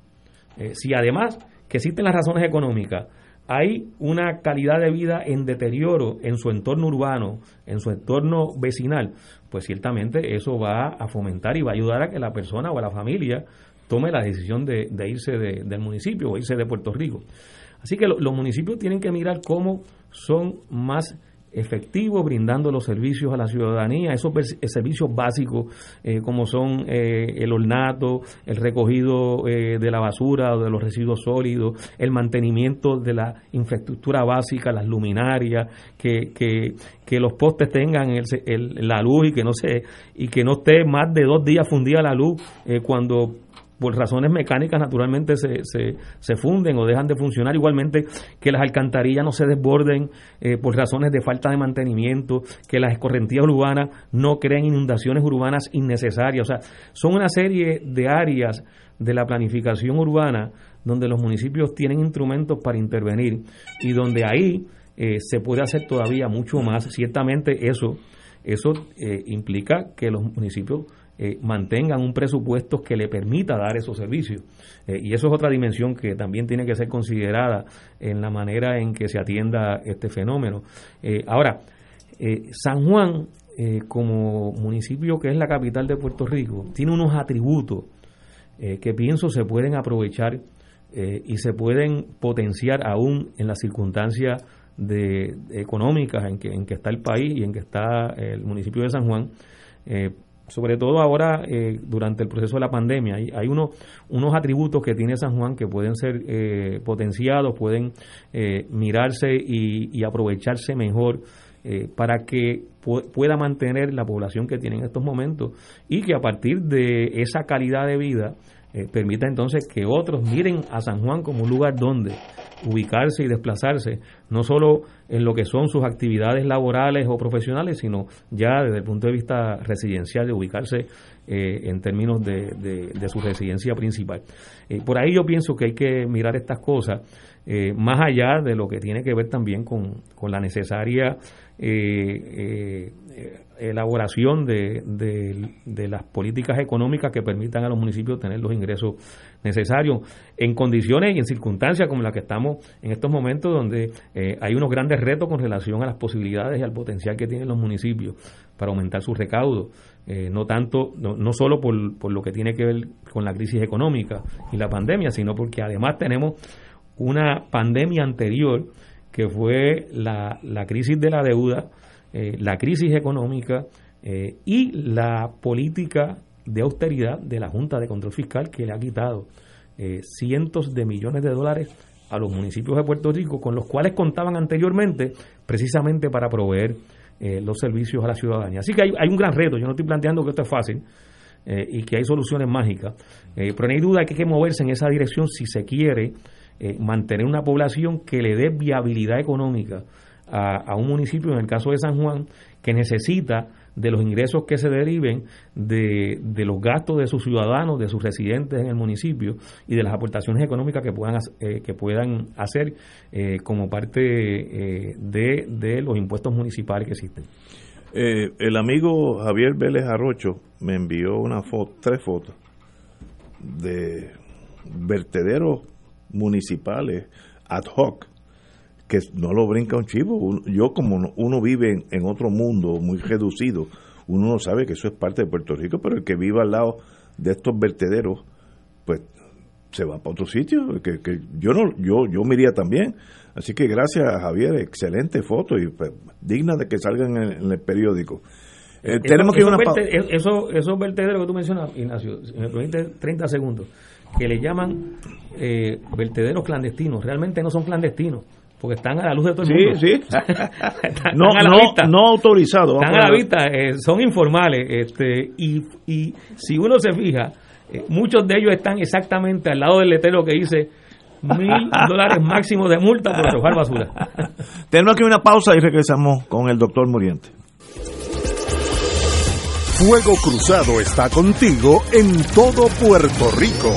S3: Eh, si además que existen las razones económicas, hay una calidad de vida en deterioro en su entorno urbano, en su entorno vecinal, pues ciertamente eso va a fomentar y va a ayudar a que la persona o la familia tome la decisión de, irse del municipio o irse de Puerto Rico. Así que los municipios tienen que mirar cómo son más efectivo, brindando los servicios a la ciudadanía, esos eh, servicios básicos eh, como son eh, el ornato, el recogido de la basura o de los residuos sólidos, el mantenimiento de la infraestructura básica, las luminarias, que, que, que los postes tengan la luz y que no se y que no esté más de dos días fundida la luz cuando por razones mecánicas naturalmente se, se, se, funden o dejan de funcionar, igualmente que las alcantarillas no se desborden eh, por razones de falta de mantenimiento, que las escorrentías urbanas no creen inundaciones urbanas innecesarias, o sea, son una serie de áreas de la planificación urbana donde los municipios tienen instrumentos para intervenir y donde ahí eh, se puede hacer todavía mucho más. Ciertamente eso, eso eh, implica que los municipios eh, mantengan un presupuesto que le permita dar esos servicios. Eh, y eso es otra dimensión que también tiene que ser considerada en la manera en que se atienda este fenómeno. Eh, ahora, San Juan, como municipio que es la capital de Puerto Rico, tiene unos atributos que pienso se pueden aprovechar y se pueden potenciar aún en las circunstancias económicas en que, en que está el país y en que está el municipio de San Juan, sobre todo ahora eh, durante el proceso de la pandemia. Hay, hay unos, unos atributos que tiene San Juan que pueden ser eh, potenciados, pueden eh, mirarse y, y, aprovecharse mejor para que pueda mantener la población que tiene en estos momentos y que a partir de esa calidad de vida permita entonces que otros miren a San Juan como un lugar donde ubicarse y desplazarse, no solo en lo que son sus actividades laborales o profesionales, sino ya desde el punto de vista residencial, de ubicarse eh, en términos de, de, su residencia principal. Eh, por ahí yo pienso que hay que mirar estas cosas eh, más allá de lo que tiene que ver también con, con la necesaria elaboración de, de, las políticas económicas que permitan a los municipios tener los ingresos necesarios en condiciones y en circunstancias como las que estamos en estos momentos donde eh, hay unos grandes retos con relación a las posibilidades y al potencial que tienen los municipios para aumentar sus recaudos, eh, no tanto, no, no solo por, por lo que tiene que ver con la crisis económica y la pandemia, sino porque además tenemos una pandemia anterior que fue la, la crisis de la deuda, eh, la crisis económica eh, y la política de austeridad de la Junta de Control Fiscal que le ha quitado eh, cientos de millones de dólares a los municipios de Puerto Rico con los cuales contaban anteriormente precisamente para proveer los servicios a la ciudadanía. Así que hay, hay, un gran reto, yo no estoy planteando que esto es fácil y que hay soluciones mágicas, pero no hay duda que hay que moverse en esa dirección si se quiere mantener una población que le dé viabilidad económica a, un municipio, en el caso de San Juan, que necesita de los ingresos que se deriven de, de los gastos de sus ciudadanos, de sus residentes en el municipio y de las aportaciones económicas que puedan, eh, que puedan hacer eh, como parte eh, de, de los impuestos municipales que existen.
S1: el amigo Javier Vélez Arrocho me envió una foto, tres fotos de vertederos municipales ad hoc que no lo brinca un chivo. Yo como uno vive en, otro mundo muy reducido, uno no sabe que eso es parte de Puerto Rico, pero el que vive al lado de estos vertederos, pues se va para otro sitio, que, que yo no yo yo me iría también. Así que gracias a Javier, excelente foto y pues, digna de que salgan en, el periódico.
S3: Eh, tenemos que una eso, esos vertederos que tú mencionas, Ignacio, me permite 30 segundos, que le llaman eh, vertederos clandestinos, realmente no son clandestinos porque están a la luz de todo el mundo.
S1: Sí, sí. no, a la no, vista. no autorizados.
S3: Están a la vista, eh, son informales. Este, y, y si uno se fija, eh, muchos de ellos están exactamente al lado del letrero que dice mil dólares máximo de multa por arrojar basura.
S1: Tenemos aquí una pausa y regresamos con el doctor Muriente.
S4: Fuego Cruzado está contigo en todo Puerto Rico.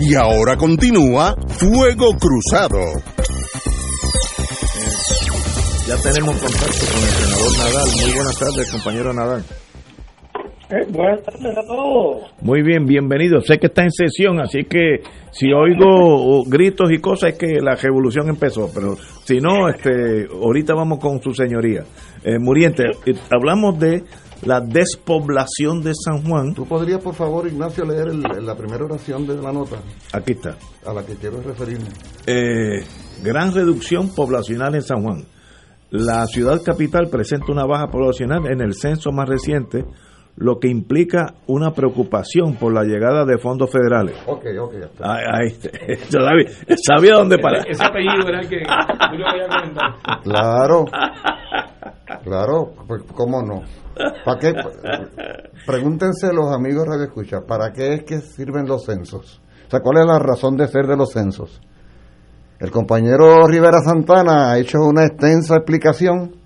S4: Y ahora continúa Fuego Cruzado.
S1: Ya tenemos contacto con el senador Nadal. Muy buenas tardes, compañero Nadal.
S9: Eh, buenas tardes a todos.
S1: Muy bien, bienvenido. Sé que está en sesión, así que si oigo gritos y cosas es que la revolución empezó, pero si no, este, ahorita vamos con su señoría. Eh, Muriente, eh, hablamos de la despoblación de San Juan.
S2: ¿Tú podrías, por favor, Ignacio, leer la primera oración de la nota?
S1: Aquí está.
S2: A la que quiero referirme.
S1: Eh, gran reducción poblacional en San Juan. La ciudad capital presenta una baja poblacional en el censo más reciente, lo que implica una preocupación por la llegada de fondos federales.
S2: Ok, ok, ya está.
S1: Ahí, sabía, sabía dónde parar.
S3: Ese, apellido era el que
S2: Claro, claro, pues cómo no. ¿Para qué? Pregúntense los amigos Radio Escucha, ¿para qué es que sirven los censos? O sea, ¿cuál es la razón de ser de los censos? El compañero Rivera Santana ha hecho una extensa explicación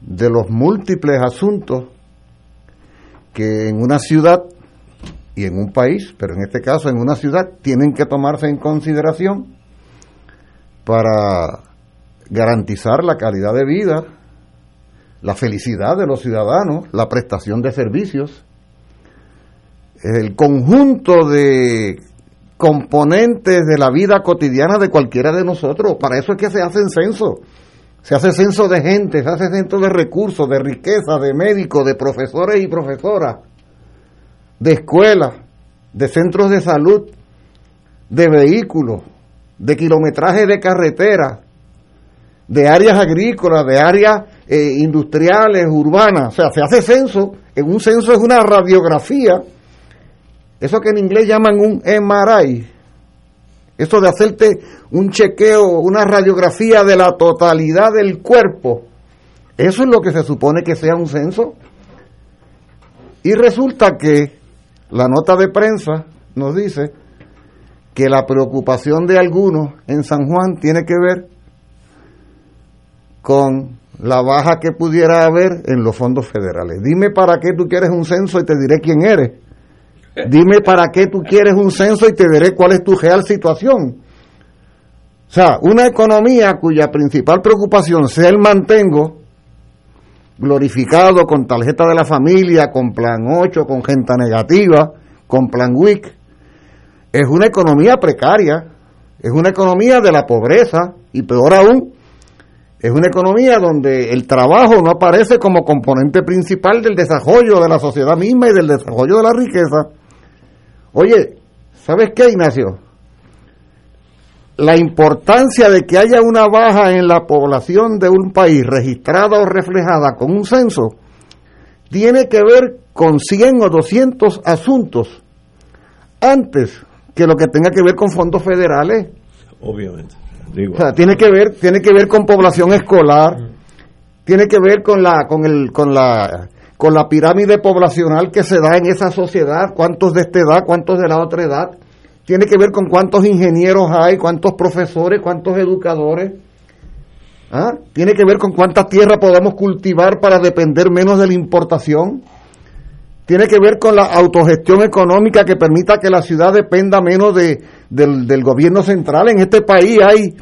S2: de los múltiples asuntos que en una ciudad y en un país, pero en este caso en una ciudad, tienen que tomarse en consideración para garantizar la calidad de vida la felicidad de los ciudadanos, la prestación de servicios, el conjunto de componentes de la vida cotidiana de cualquiera de nosotros. Para eso es que se hacen censos, Se hace censo de gente, se hace censo de recursos, de riqueza, de médicos, de profesores y profesoras, de escuelas, de centros de salud, de vehículos, de kilometraje de carretera, de áreas agrícolas, de áreas eh, industriales, urbanas. O sea, se hace censo. En un censo es una radiografía. Eso que en inglés llaman un MRI. Eso de hacerte un chequeo, una radiografía de la totalidad del cuerpo. Eso es lo que se supone que sea un censo. Y resulta que la nota de prensa nos dice que la preocupación de algunos en San Juan tiene que ver con la baja que pudiera haber en los fondos federales. Dime para qué tú quieres un censo y te diré quién eres. Dime para qué tú quieres un censo y te diré cuál es tu real situación. O sea, una economía cuya principal preocupación sea el mantengo, glorificado con tarjeta de la familia, con plan 8, con gente negativa, con plan WIC, es una economía precaria, es una economía de la pobreza y peor aún, es una economía donde el trabajo no aparece como componente principal del desarrollo de la sociedad misma y del desarrollo de la riqueza. Oye, ¿sabes qué, Ignacio? La importancia de que haya una baja en la población de un país registrada o reflejada con un censo tiene que ver con 100 o 200 asuntos antes que lo que tenga que ver con fondos federales.
S1: Obviamente.
S2: O sea, tiene que ver, tiene que ver con población escolar, tiene que ver con la, con el, con la, con la pirámide poblacional que se da en esa sociedad, cuántos de esta edad, cuántos de la otra edad, tiene que ver con cuántos ingenieros hay, cuántos profesores, cuántos educadores, ¿Ah? tiene que ver con cuánta tierra podemos cultivar para depender menos de la importación tiene que ver con la autogestión económica que permita que la ciudad dependa menos de, del, gobierno central. En este país hay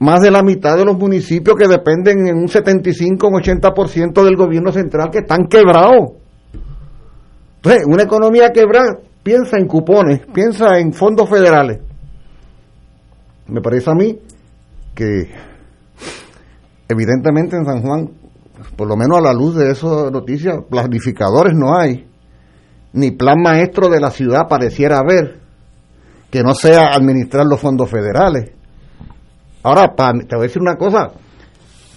S2: más de la mitad de los municipios que dependen en un 75 o un 80% del gobierno central que están quebrados. Entonces, una economía quebrada piensa en cupones, piensa en fondos federales. Me parece a mí que evidentemente en San Juan, por lo menos a la luz de esas noticias, planificadores no hay ni plan maestro de la ciudad pareciera haber, que no sea administrar los fondos federales. Ahora, te voy a decir una cosa,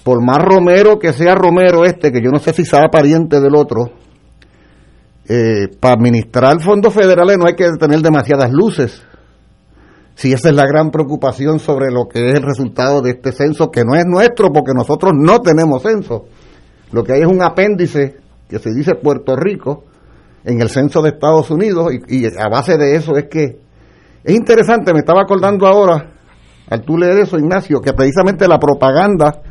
S2: por más Romero que sea Romero este, que yo no sé si sea pariente del otro, eh, para administrar fondos federales no hay que tener demasiadas luces. Si esa es la gran preocupación sobre lo que es el resultado de este censo, que no es nuestro porque nosotros no tenemos censo. Lo que hay es un apéndice que se dice Puerto Rico, en el censo de Estados Unidos y, a base de eso es que es interesante, me estaba acordando ahora, al tú leer eso, Ignacio, que precisamente la propaganda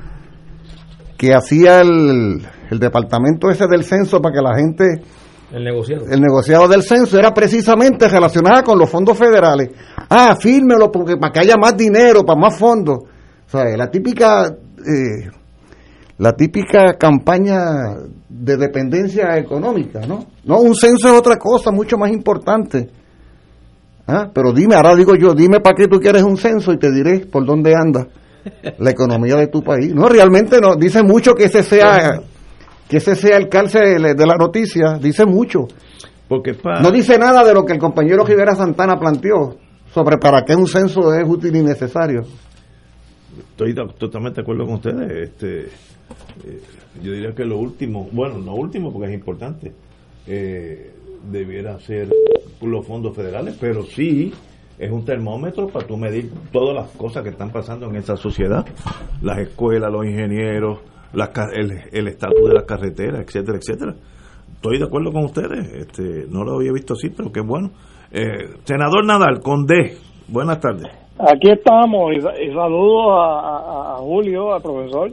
S2: que hacía el, el departamento ese del censo para que la gente...
S3: El negociado.
S2: El negociado del censo era precisamente relacionada con los fondos federales. Ah, fírmelo porque para que haya más dinero, para más fondos. O sea, la típica... Eh, la típica campaña de dependencia económica, ¿no? No, un censo es otra cosa mucho más importante. ¿Ah? Pero dime, ahora digo yo, dime para qué tú quieres un censo y te diré por dónde anda la economía de tu país. No, realmente no, dice mucho que ese sea que ese sea el cárcel de la noticia, dice mucho. Porque No dice nada de lo que el compañero Rivera Santana planteó sobre para qué un censo es útil y necesario.
S1: Estoy totalmente de acuerdo con ustedes. Este, eh, yo diría que lo último, bueno, no último porque es importante, eh, debiera ser los fondos federales, pero sí es un termómetro para tú medir todas las cosas que están pasando en esa sociedad, las escuelas, los ingenieros, el estatus de las carreteras, etcétera, etcétera. Estoy de acuerdo con ustedes, este, no lo había visto así, pero qué bueno. Eh, senador Nadal, con D, buenas tardes.
S9: Aquí estamos y, saludo a, Julio, al profesor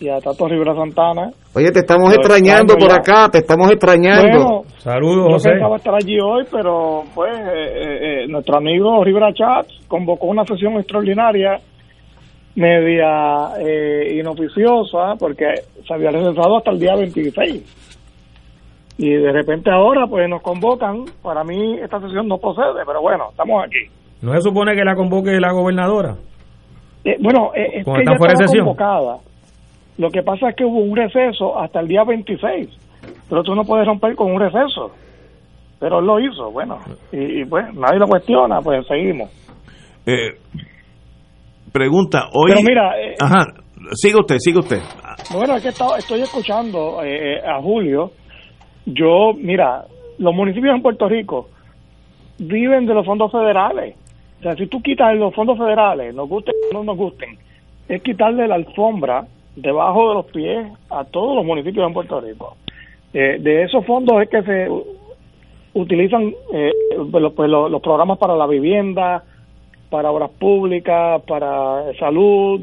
S9: y a Tato Rivera Santana.
S2: Oye, te estamos extrañando por acá, te estamos extrañando.
S3: Saludos,
S9: José. Yo pensaba estar allí hoy, pero pues eh, eh, eh, nuestro amigo Rivera Chat convocó una sesión extraordinaria media inoficiosa porque se había realizado hasta el día 26. Y de repente ahora pues nos convocan, para mí esta sesión no procede, pero bueno, estamos aquí.
S3: ¿No se supone que la convoque la gobernadora?
S9: Eh, bueno, eh, es que ya estaba convocada. Lo que pasa es que hubo un receso hasta el día 26, pero tú no puedes romper con un receso. Pero él lo hizo, bueno, y, pues nadie lo cuestiona, pues seguimos.
S1: Eh, pregunta, hoy...
S9: Pero mira... Eh,
S1: ajá, sigue usted, sigue usted.
S9: Bueno, es que estoy escuchando eh, a Julio. Yo, mira, los municipios en Puerto Rico viven de los fondos federales. O sea, si tú quitas los fondos federales, nos gusten o no nos gusten, es quitarle la alfombra debajo de los pies a todos los municipios en Puerto Rico. Eh, de esos fondos es que se utilizan eh, pues, pues, los, programas para la vivienda, para obras públicas, para salud.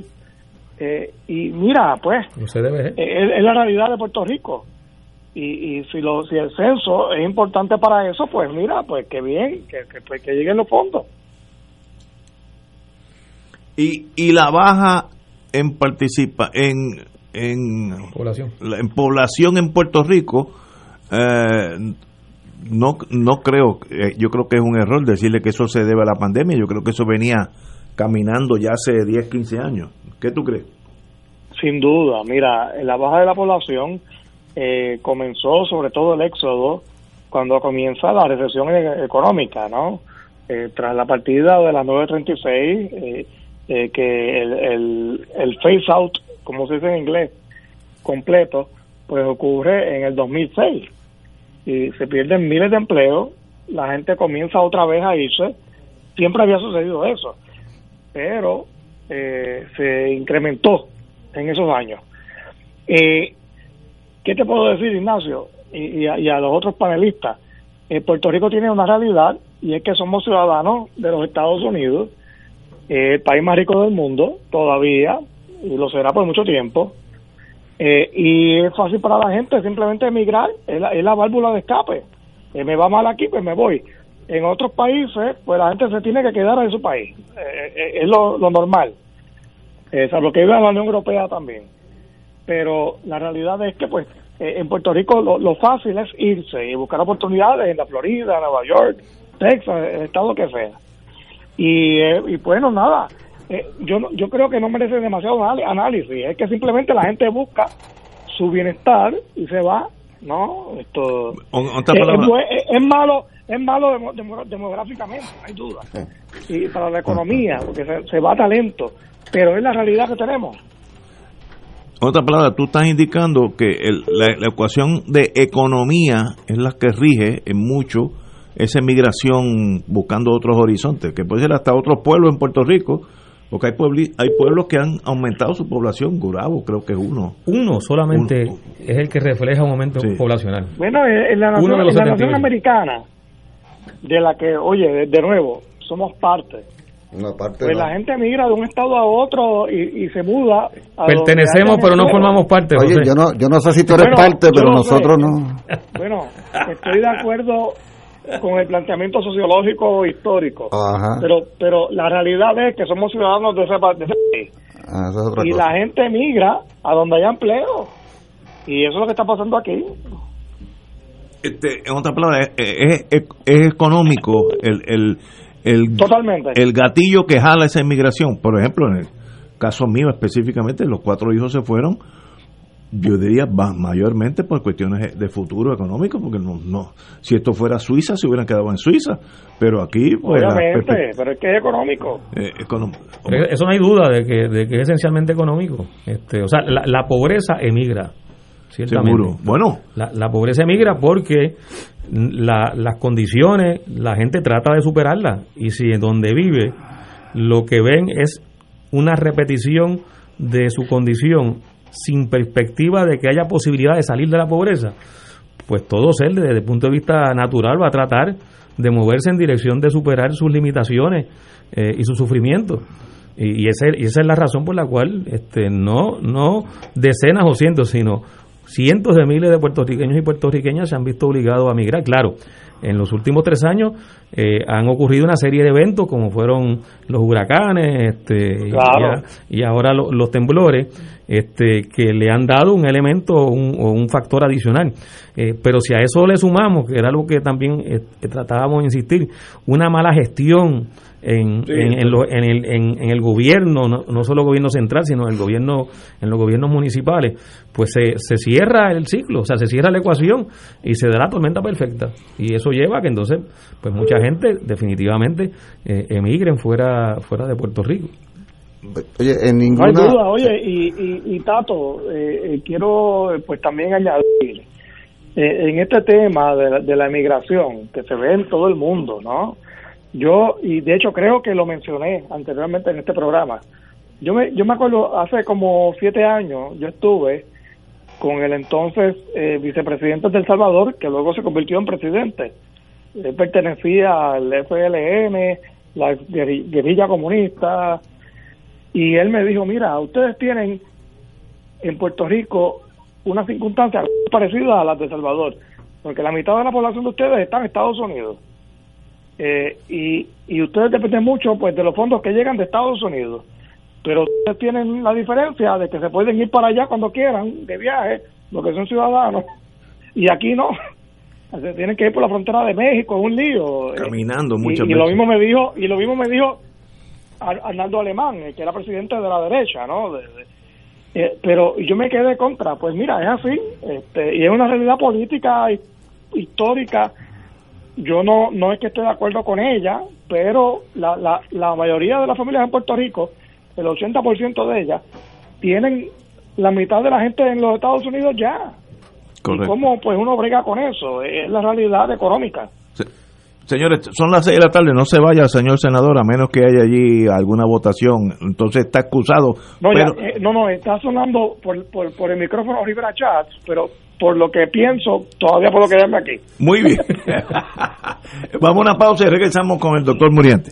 S9: Eh, y mira, pues, es, la realidad de Puerto Rico. Y, y si, lo, si el censo es importante para eso, pues mira, pues que bien, que, que, pues, que lleguen los fondos.
S1: Y, y la baja en participa en en
S3: población.
S1: en población en Puerto Rico eh, no no creo eh, yo creo que es un error decirle que eso se debe a la pandemia yo creo que eso venía caminando ya hace 10 15 años. ¿qué tú crees?
S9: Sin duda mira la baja de la población eh, comenzó sobre todo el éxodo cuando comienza la recesión e-, económica no tras la partida de las 936 eh, eh, que el, el, el phase out, como se dice en inglés, completo, pues ocurre en el 2006 y se pierden miles de empleos, la gente comienza otra vez a irse, siempre había sucedido eso, pero eh, se incrementó en esos años. Eh, ¿Qué te puedo decir, Ignacio? Y, y, a, los otros panelistas. Eh, Puerto Rico tiene una realidad y es que somos ciudadanos de los Estados Unidos el país más rico del mundo todavía, y lo será por mucho tiempo. Eh, y es fácil para la gente simplemente emigrar, es la, es la válvula de escape. Eh, me va mal aquí, pues me voy. En otros países, pues la gente se tiene que quedar en su país. Eh, es lo, normal. salvo que vive en la Unión Europea también. Pero la realidad es que, pues, en Puerto Rico lo, lo, fácil es irse y buscar oportunidades en la Florida, Nueva York, Texas, el estado que sea. Y, eh, y bueno, nada, eh, yo, yo creo que no merece demasiado análisis, es que simplemente la gente busca su bienestar y se va, ¿no? Esto eh, es, malo es malo demográficamente, no hay duda. Y para la economía, porque se, va talento, pero es la realidad que tenemos.
S1: Otra palabra, tú estás indicando que la, la, ecuación de economía es la que rige en mucho esa emigración buscando otros horizontes, que puede ser hasta otros pueblos en Puerto Rico, porque hay, pueblos, hay pueblos que han aumentado su población, Gurabo creo que es uno.
S3: Uno solamente es el que refleja un aumento poblacional.
S9: Bueno, en la nación, americana, de la que, oye, de, nuevo, somos parte.
S2: Una parte
S9: pues la gente emigra de un estado a otro y, se muda.
S3: Pertenecemos, pero no formamos parte.
S2: Oye, yo no, yo no sé si tú eres parte, pero nosotros no.
S9: Bueno, estoy de acuerdo con el planteamiento sociológico histórico. Pero pero la realidad es que somos ciudadanos de ese, país. Ah, y la gente migra a donde haya empleo. Y eso es lo que está pasando aquí.
S1: Este, en otras palabras, es, es, económico el, el, el,
S9: Totalmente.
S1: el gatillo que jala esa inmigración. Por ejemplo, en el caso mío específicamente, los cuatro hijos se fueron yo diría mayormente por cuestiones de futuro económico, porque no, no, si esto fuera Suiza se hubieran quedado en Suiza, pero aquí
S9: pues, obviamente, pero es que es económico.
S3: Eh, eso no hay duda de que, de que es esencialmente económico. Este, o sea, la, pobreza emigra. Seguro.
S1: Bueno,
S3: la, la pobreza emigra porque la, las condiciones la gente trata de superarlas y si en donde vive lo que ven es una repetición de su condición sin perspectiva de que haya posibilidad de salir de la pobreza, pues todo ser desde el punto de vista natural va a tratar de moverse en dirección de superar sus limitaciones eh, y su sufrimiento. Y, esa, esa, es la razón por la cual este, no, no decenas o cientos, sino cientos de miles de puertorriqueños y puertorriqueñas se han visto obligados a migrar. Claro, en los últimos tres años eh, han ocurrido una serie de eventos como fueron los huracanes este, y, ahora los temblores este, que le han dado un elemento o un, factor adicional. Eh, pero si a eso le sumamos, que era algo que también eh, tratábamos de insistir, una mala gestión en, en, el, en, el gobierno, no, no, solo el gobierno central, sino el gobierno, en los gobiernos municipales, pues se, se cierra el ciclo, o sea, se cierra la ecuación y se da la tormenta perfecta. Y eso lleva a que entonces, pues mucha gente definitivamente eh, emigren fuera, fuera de Puerto Rico.
S9: Oye, en ninguna... No hay duda, oye, y, y, Tato, eh, eh, quiero pues también añadir, en este tema de la, de la emigración, que se ve en todo el mundo, ¿no? Yo, y de hecho creo que lo mencioné anteriormente en este programa, yo me, yo me acuerdo, hace como siete años, yo estuve con el entonces eh, vicepresidente de Salvador, que luego se convirtió en presidente. Él pertenecía al FLN, la guerrilla comunista, y él me dijo, mira, ustedes tienen en Puerto Rico una circunstancia parecida a las de Salvador, porque la mitad de la población de ustedes está en Estados Unidos eh, y, y ustedes dependen mucho pues de los fondos que llegan de Estados Unidos pero ustedes tienen la diferencia de que se pueden ir para allá cuando quieran de viaje los que son ciudadanos. Y aquí no. Se tienen que ir por la frontera de México es un lío.
S1: Caminando mucho
S9: y, y, lo mismo me dijo y lo mismo me dijo Arnaldo Alemán eh, que era presidente de la derecha no eh, pero yo me quedé contra pues mira es así este, y es una realidad política histórica. Yo no no es que esté de acuerdo con ella, pero la, la, la mayoría de las familias en Puerto Rico, el 80% de ellas, tienen la mitad de la gente en los Estados Unidos ya. Correcto. ¿Y cómo pues uno brega con eso? Es la realidad económica.
S1: Señores, son las seis de la tarde, no se vaya, señor senador, a menos que haya allí alguna votación. Entonces está excusado.
S9: No, eh, no, no, está sonando por, por, por el micrófono Rivera Chats, pero por lo que pienso, todavía puedo quedarme aquí.
S1: Muy bien. Vamos a una pausa y regresamos con el doctor Muriente.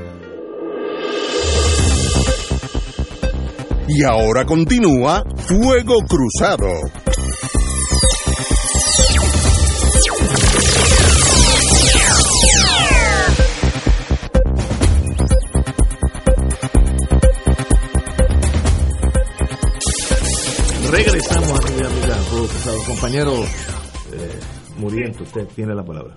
S4: Y ahora continúa Fuego Cruzado.
S1: Regresamos, amiga, amiga, compañero eh, Muriento, usted tiene la palabra.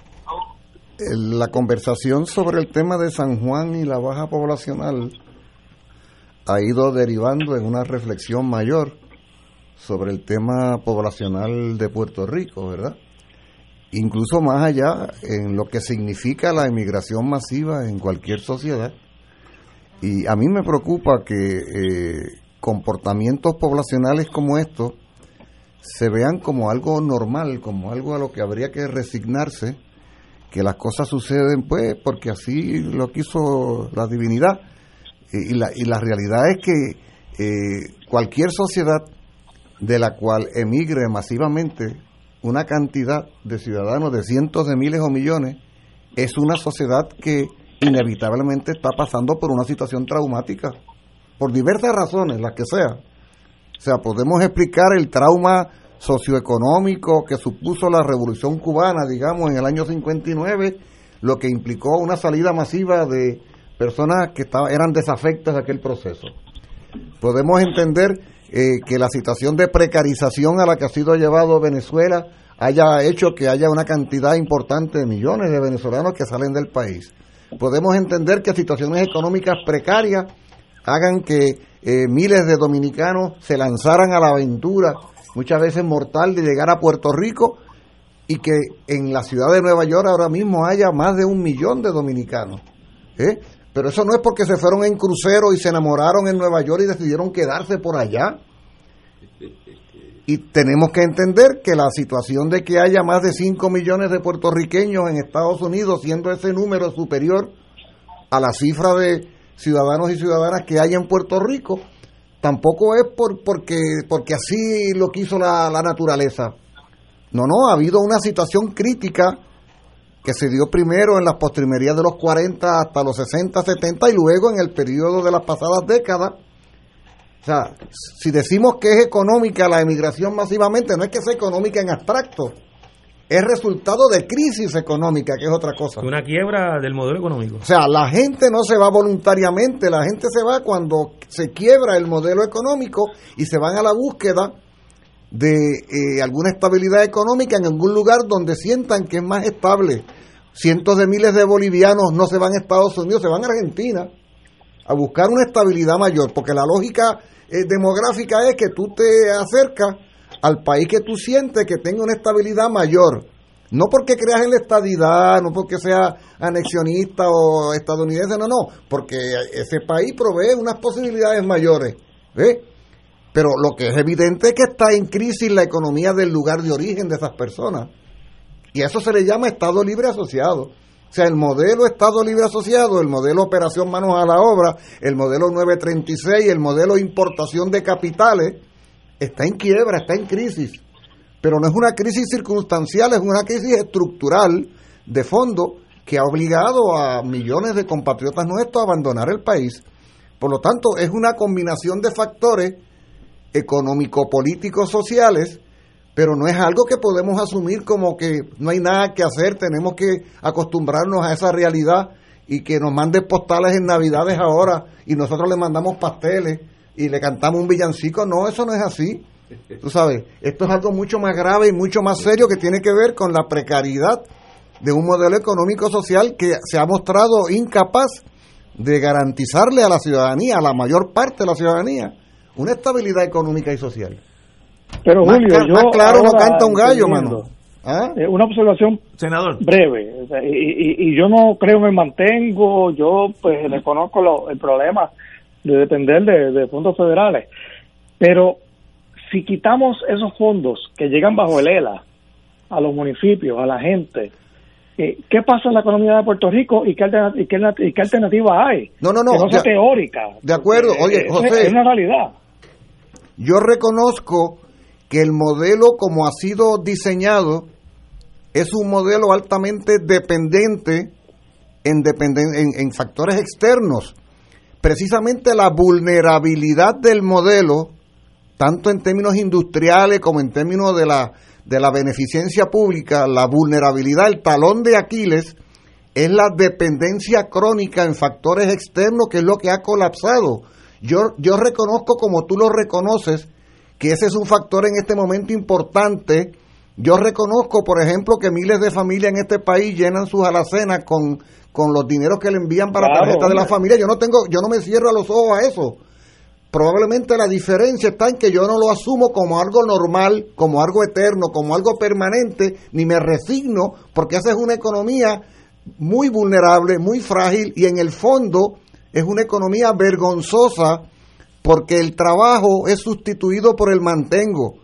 S2: La conversación sobre el tema de San Juan y la baja poblacional ha ido derivando en una reflexión mayor sobre el tema poblacional de Puerto Rico, ¿verdad? Incluso más allá en lo que significa la emigración masiva en cualquier sociedad. Y a mí me preocupa que eh, comportamientos poblacionales como estos se vean como algo normal, como algo a lo que habría que resignarse, que las cosas suceden pues porque así lo quiso la divinidad. Y, la, y la realidad es que eh, cualquier sociedad de la cual emigre masivamente una cantidad de ciudadanos de cientos de miles o millones, es una sociedad que inevitablemente está pasando por una situación traumática por diversas razones, las que sea. O sea, podemos explicar el trauma socioeconómico que supuso la revolución cubana, digamos, en el año 59, lo que implicó una salida masiva de personas que estaban, eran desafectas de aquel proceso. Podemos entender eh, que la situación de precarización a la que ha sido llevado Venezuela haya hecho que haya una cantidad importante de millones de venezolanos que salen del país. Podemos entender que situaciones económicas precarias hagan que eh, miles de dominicanos se lanzaran a la aventura, muchas veces mortal, de llegar a Puerto Rico y que en la ciudad de Nueva York ahora mismo haya más de un millón de dominicanos. ¿eh? Pero eso no es porque se fueron en crucero y se enamoraron en Nueva York y decidieron quedarse por allá. Y tenemos que entender que la situación de que haya más de 5 millones de puertorriqueños en Estados Unidos, siendo ese número superior a la cifra de ciudadanos y ciudadanas que hay en Puerto Rico, tampoco es por, porque, porque así lo quiso la, la naturaleza. No, no, ha habido una situación crítica que se dio primero en las postrimerías de los 40 hasta los 60, 70 y luego en el periodo de las pasadas décadas. O sea, si decimos que es económica la emigración masivamente, no es que sea económica en abstracto, es resultado de crisis económica, que es otra cosa.
S3: Una quiebra del modelo económico.
S2: O sea, la gente no se va voluntariamente, la gente se va cuando se quiebra el modelo económico y se van a la búsqueda de eh, alguna estabilidad económica en algún lugar donde sientan que es más estable. Cientos de miles de bolivianos no se van a Estados Unidos, se van a Argentina a buscar una estabilidad mayor, porque la lógica eh, demográfica es que tú te acercas al país que tú sientes que tenga una estabilidad mayor. No porque creas en la estadidad, no porque sea anexionista o estadounidense, no, no, porque ese país provee unas posibilidades mayores. ¿ves? Pero lo que es evidente es que está en crisis la economía del lugar de origen de esas personas. Y eso se le llama Estado Libre Asociado. O sea, el modelo Estado Libre Asociado, el modelo Operación Manos a la Obra, el modelo 936, el modelo Importación de Capitales, está en quiebra, está en crisis. Pero no es una crisis circunstancial, es una crisis estructural de fondo que ha obligado a millones de compatriotas nuestros a abandonar el país. Por lo tanto, es una combinación de factores económico-políticos sociales, pero no es algo que podemos asumir como que no hay nada que hacer, tenemos que acostumbrarnos a esa realidad y que nos manden postales en Navidades ahora y nosotros le mandamos pasteles y le cantamos un villancico. No, eso no es así. Tú sabes, esto es algo mucho más grave y mucho más serio que tiene que ver con la precariedad de un modelo económico social que se ha mostrado incapaz de garantizarle a la ciudadanía, a la mayor parte de la ciudadanía, una estabilidad económica y social.
S9: Pero Julio, yo
S2: claro no canta un gallo, mano. ¿Ah?
S9: Eh, una observación
S1: Senador.
S9: breve. y, y, yo no creo me mantengo, yo pues reconozco el problema de depender de, fondos federales. Pero si quitamos esos fondos que llegan bajo el ELA a los municipios, a la gente, eh, ¿qué pasa en la economía de Puerto Rico y qué, y qué, alternativa hay?
S2: No, no, no.
S9: Que no sea teórica.
S2: De acuerdo. Oye, José.
S9: Es una realidad.
S2: Yo reconozco que el modelo como ha sido diseñado es un modelo altamente dependiente en, en, factores externos precisamente la vulnerabilidad del modelo, tanto en términos industriales como en términos de la, de la beneficencia pública, la vulnerabilidad, el talón de Aquiles, es la dependencia crónica en factores externos, que es lo que ha colapsado. Yo, yo reconozco, como tú lo reconoces, que ese es un factor en este momento importante. Yo reconozco, por ejemplo, que miles de familias en este país llenan sus alacenas con, con los dineros que le envían para la tarjeta de la familia. Yo no tengo, yo no me cierro a los ojos a eso. Probablemente la diferencia está en que yo no lo asumo como algo normal, como algo eterno, como algo permanente, ni me resigno, porque esa es una economía muy vulnerable, muy frágil y en el fondo es una economía vergonzosa porque el trabajo es sustituido por el mantengo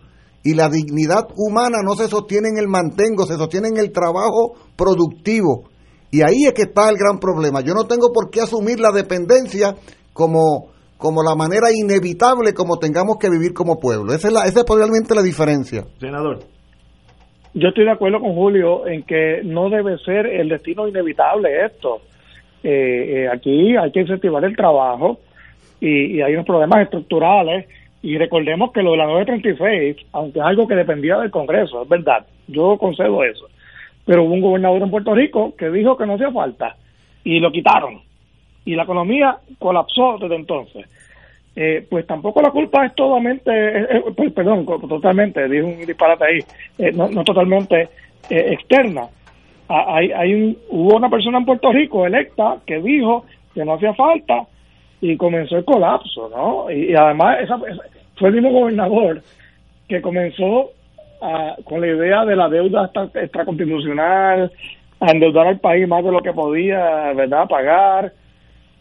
S2: y la dignidad humana no se sostiene en el mantengo, se sostiene en el trabajo productivo. Y ahí es que está el gran problema. Yo no tengo por qué asumir la dependencia como, como la manera inevitable como tengamos que vivir como pueblo. Esa es, la, esa es probablemente la diferencia.
S1: Senador.
S9: Yo estoy de acuerdo con Julio en que no debe ser el destino inevitable esto. Eh, eh, aquí hay que incentivar el trabajo y, hay unos problemas estructurales. Y recordemos que lo de la 936, aunque es algo que dependía del Congreso, es verdad, yo concedo eso, pero hubo un gobernador en Puerto Rico que dijo que no hacía falta y lo quitaron. Y la economía colapsó desde entonces. Eh, pues tampoco la culpa es totalmente, pues, perdón, totalmente, dije un disparate ahí, no, no totalmente externa hay, hay hubo una persona en Puerto Rico electa que dijo que no hacía falta y comenzó el colapso, ¿no? Y, además esa, fue el mismo gobernador que comenzó con la idea de la deuda extraconstitucional, a endeudar al país más de lo que podía, ¿verdad?, pagar.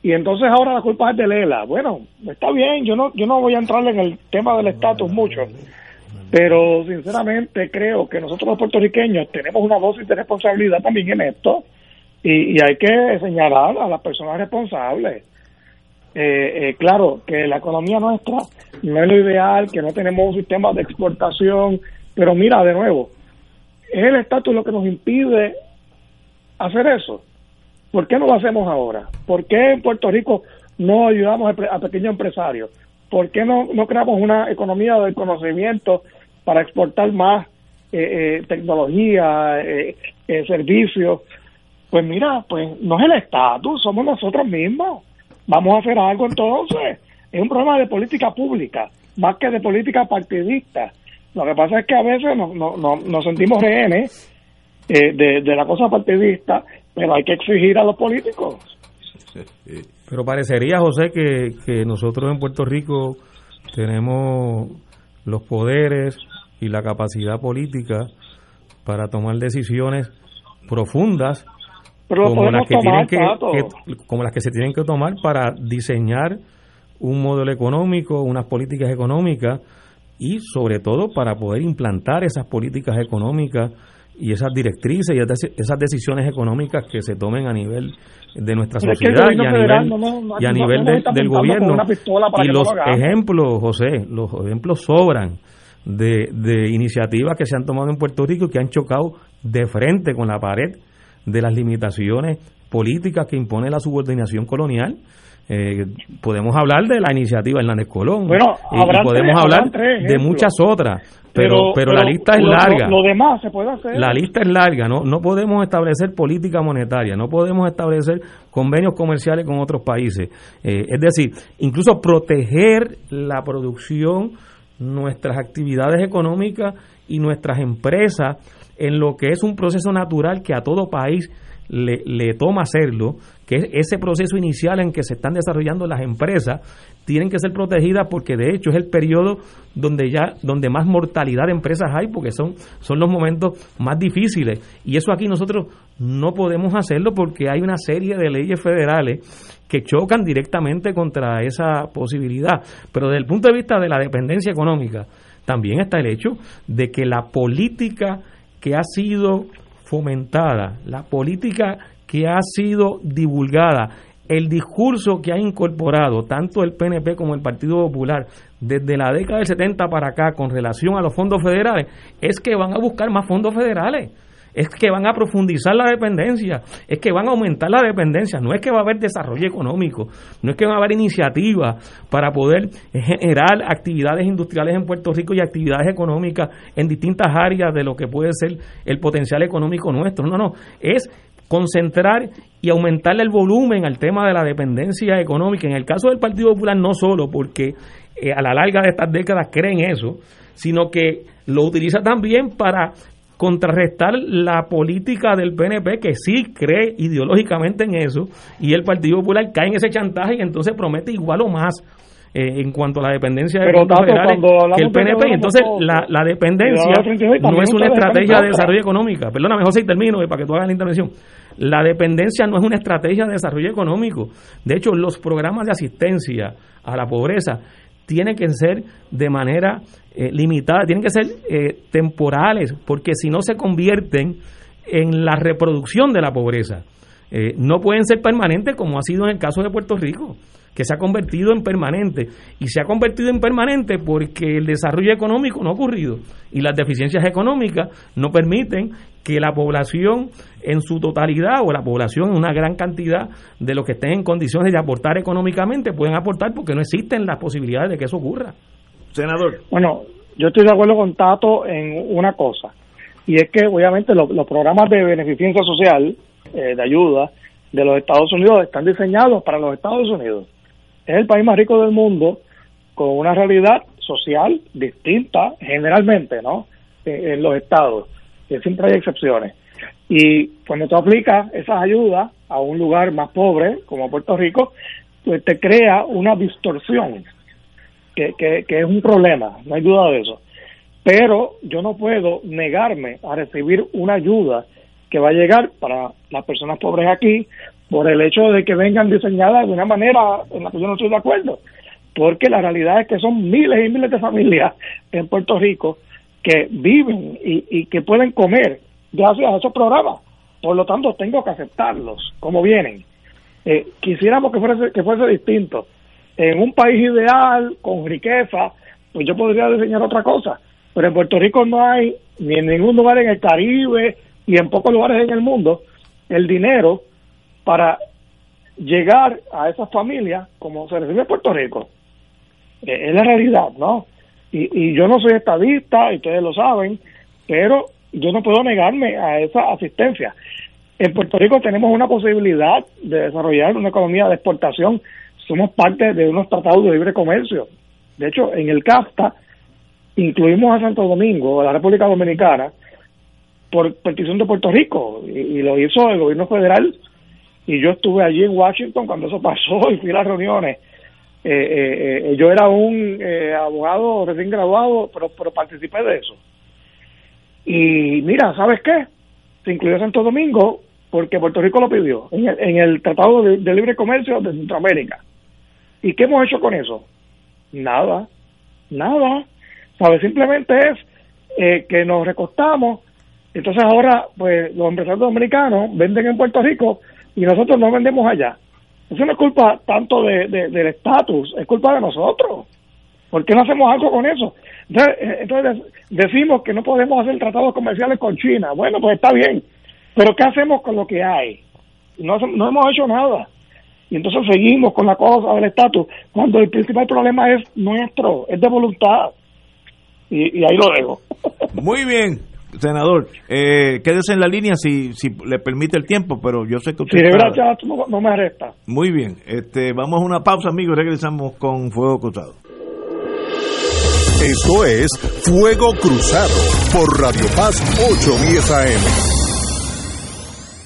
S9: Y entonces ahora la culpa es de Lela. Bueno, está bien, yo no yo no voy a entrar en el tema del estatus mucho, pero sinceramente creo que nosotros los puertorriqueños tenemos una dosis de responsabilidad también en esto y, hay que señalar a las personas responsables. Eh, eh, claro que la economía nuestra no es lo ideal, que no tenemos un sistema de exportación, pero mira, de nuevo, es el estatus lo que nos impide hacer eso. ¿Por qué no lo hacemos ahora? ¿Por qué en Puerto Rico no ayudamos a, pequeños empresarios? ¿Por qué no, no creamos una economía del conocimiento para exportar más eh, eh, tecnología, eh, servicios. Pues mira, pues no es el estatus, somos nosotros mismos. Vamos a hacer algo entonces. Es un problema de política pública, más que de política partidista. Lo que pasa es que a veces nos, nos, sentimos rehenes de, de la cosa partidista, pero hay que exigir a los políticos.
S3: Pero parecería, José, que, que nosotros en Puerto Rico tenemos los poderes y la capacidad política para tomar decisiones profundas como las que tienen que, como las que se tienen que tomar para diseñar un modelo económico, unas políticas económicas y sobre todo para poder implantar esas políticas económicas y esas directrices y esas decisiones económicas que se tomen a nivel de nuestra sociedad y a nivel, y a nivel del gobierno. Y los ejemplos, José, los ejemplos sobran de, de iniciativas que se han tomado en Puerto Rico y que han chocado de frente con la pared de las limitaciones políticas que impone la subordinación colonial. Eh, podemos hablar de la iniciativa Hernández Colón.
S9: Bueno,
S3: y, podemos hablar de muchas otras pero, pero, la lista es larga.
S9: lo, demás se puede hacer.
S3: La lista es larga no no podemos establecer política monetaria no podemos establecer convenios comerciales con otros países. Eh, es decir incluso proteger la producción nuestras actividades económicas y nuestras empresas en lo que es un proceso natural que a todo país le, le, toma hacerlo, que es ese proceso inicial en que se están desarrollando las empresas, tienen que ser protegidas porque de hecho es el periodo donde ya donde más mortalidad de empresas hay porque son son los momentos más difíciles y eso aquí nosotros no podemos hacerlo porque hay una serie de leyes federales que chocan directamente contra esa posibilidad. Pero desde el punto de vista de la dependencia económica, también está el hecho de que la política que ha sido fomentada, la política que ha sido divulgada, el discurso que ha incorporado tanto el PNP como el Partido Popular desde la década del 70 para acá con relación a los fondos federales, es que van a buscar más fondos federales es que van a profundizar la dependencia, es que van a aumentar la dependencia, no es que va a haber desarrollo económico, no es que va a haber iniciativas para poder generar actividades industriales en Puerto Rico y actividades económicas en distintas áreas de lo que puede ser el potencial económico nuestro, no, no, es concentrar y aumentarle el volumen al tema de la dependencia económica. En el caso del Partido Popular no solo porque eh, a la larga de estas décadas creen eso, sino que lo utiliza también para contrarrestar la política del PNP que sí cree ideológicamente en eso y el Partido Popular cae en ese chantaje y entonces promete igual o más eh, en cuanto a la dependencia de federales que el PNP. Entonces, la, la dependencia no es una estrategia de desarrollo económica. Perdóname, José, y termino eh, para que tú hagas la intervención. La dependencia no es una estrategia de desarrollo económico. De hecho, los programas de asistencia a la pobreza tienen que ser de manera eh, limitada, tienen que ser eh, temporales, porque si no se convierten en la reproducción de la pobreza. Eh, no pueden ser permanentes como ha sido en el caso de Puerto Rico, que se ha convertido en permanente. Y se ha convertido en permanente porque el desarrollo económico no ha ocurrido y las deficiencias económicas no permiten que la población en su totalidad o la población en una gran cantidad de los que estén en condiciones de aportar económicamente pueden aportar porque no existen las posibilidades de que eso ocurra.
S1: Senador.
S9: Bueno, yo estoy de acuerdo con Tato en una cosa, y es que obviamente los, programas de beneficencia social, eh, de ayuda de los Estados Unidos, están diseñados para los Estados Unidos. Es el país más rico del mundo, con una realidad social distinta, generalmente, ¿no? En, los estados, que siempre hay excepciones. Y cuando tú aplicas esas ayudas a un lugar más pobre, como Puerto Rico, pues te crea una distorsión que, es un problema, no hay duda de eso. Pero yo no puedo negarme a recibir una ayuda que va a llegar para las personas pobres aquí por el hecho de que vengan diseñadas de una manera en la que yo no estoy de acuerdo. Porque la realidad es que son miles y miles de familias en Puerto Rico que viven y, que pueden comer gracias a esos programas. Por lo tanto, tengo que aceptarlos como vienen. Eh, quisiéramos que fuese, que fuese distinto en un país ideal, con riqueza, pues yo podría diseñar otra cosa. Pero en Puerto Rico no hay, ni en ningún lugar en el Caribe y en pocos lugares en el mundo, el dinero para llegar a esas familias como se recibe en Puerto Rico. Eh, es la realidad, ¿no? Y, y yo no soy estadista, y ustedes lo saben, pero yo no puedo negarme a esa asistencia. En Puerto Rico tenemos una posibilidad de desarrollar una economía de exportación somos parte de unos tratados de libre comercio. De hecho, en el CAFTA incluimos a Santo Domingo, a la República Dominicana, por petición de Puerto Rico, y, lo hizo el gobierno federal, y yo estuve allí en Washington cuando eso pasó y fui a las reuniones. Eh, eh, eh, yo era un abogado recién graduado, pero, pero participé de eso. Y mira, ¿sabes qué? Se incluyó Santo Domingo porque Puerto Rico lo pidió en el, en el Tratado de Libre Comercio de Centroamérica. ¿Y qué hemos hecho con eso? Nada, nada. ¿Sabes? Simplemente es que nos recostamos. Entonces ahora, pues los empresarios dominicanos venden en Puerto Rico y nosotros no vendemos allá. Eso no es culpa tanto de, del estatus, es culpa de nosotros. ¿Por qué no hacemos algo con eso? Entonces, eh, decimos que no podemos hacer tratados comerciales con China. Bueno, pues está bien. Pero ¿qué hacemos con lo que hay? No, no hemos hecho nada y entonces seguimos con la cosa del estatus, cuando el principal problema es nuestro, es de voluntad. Y, ahí lo dejo.
S1: Muy bien, senador. Eh, quédese en la línea si, si le permite el tiempo, pero yo sé que usted.
S9: Si no, no, me arresta.
S1: Muy bien, este, vamos a una pausa, amigos, regresamos con Fuego Cruzado.
S4: Esto es Fuego Cruzado por Radio Paz 810 AM.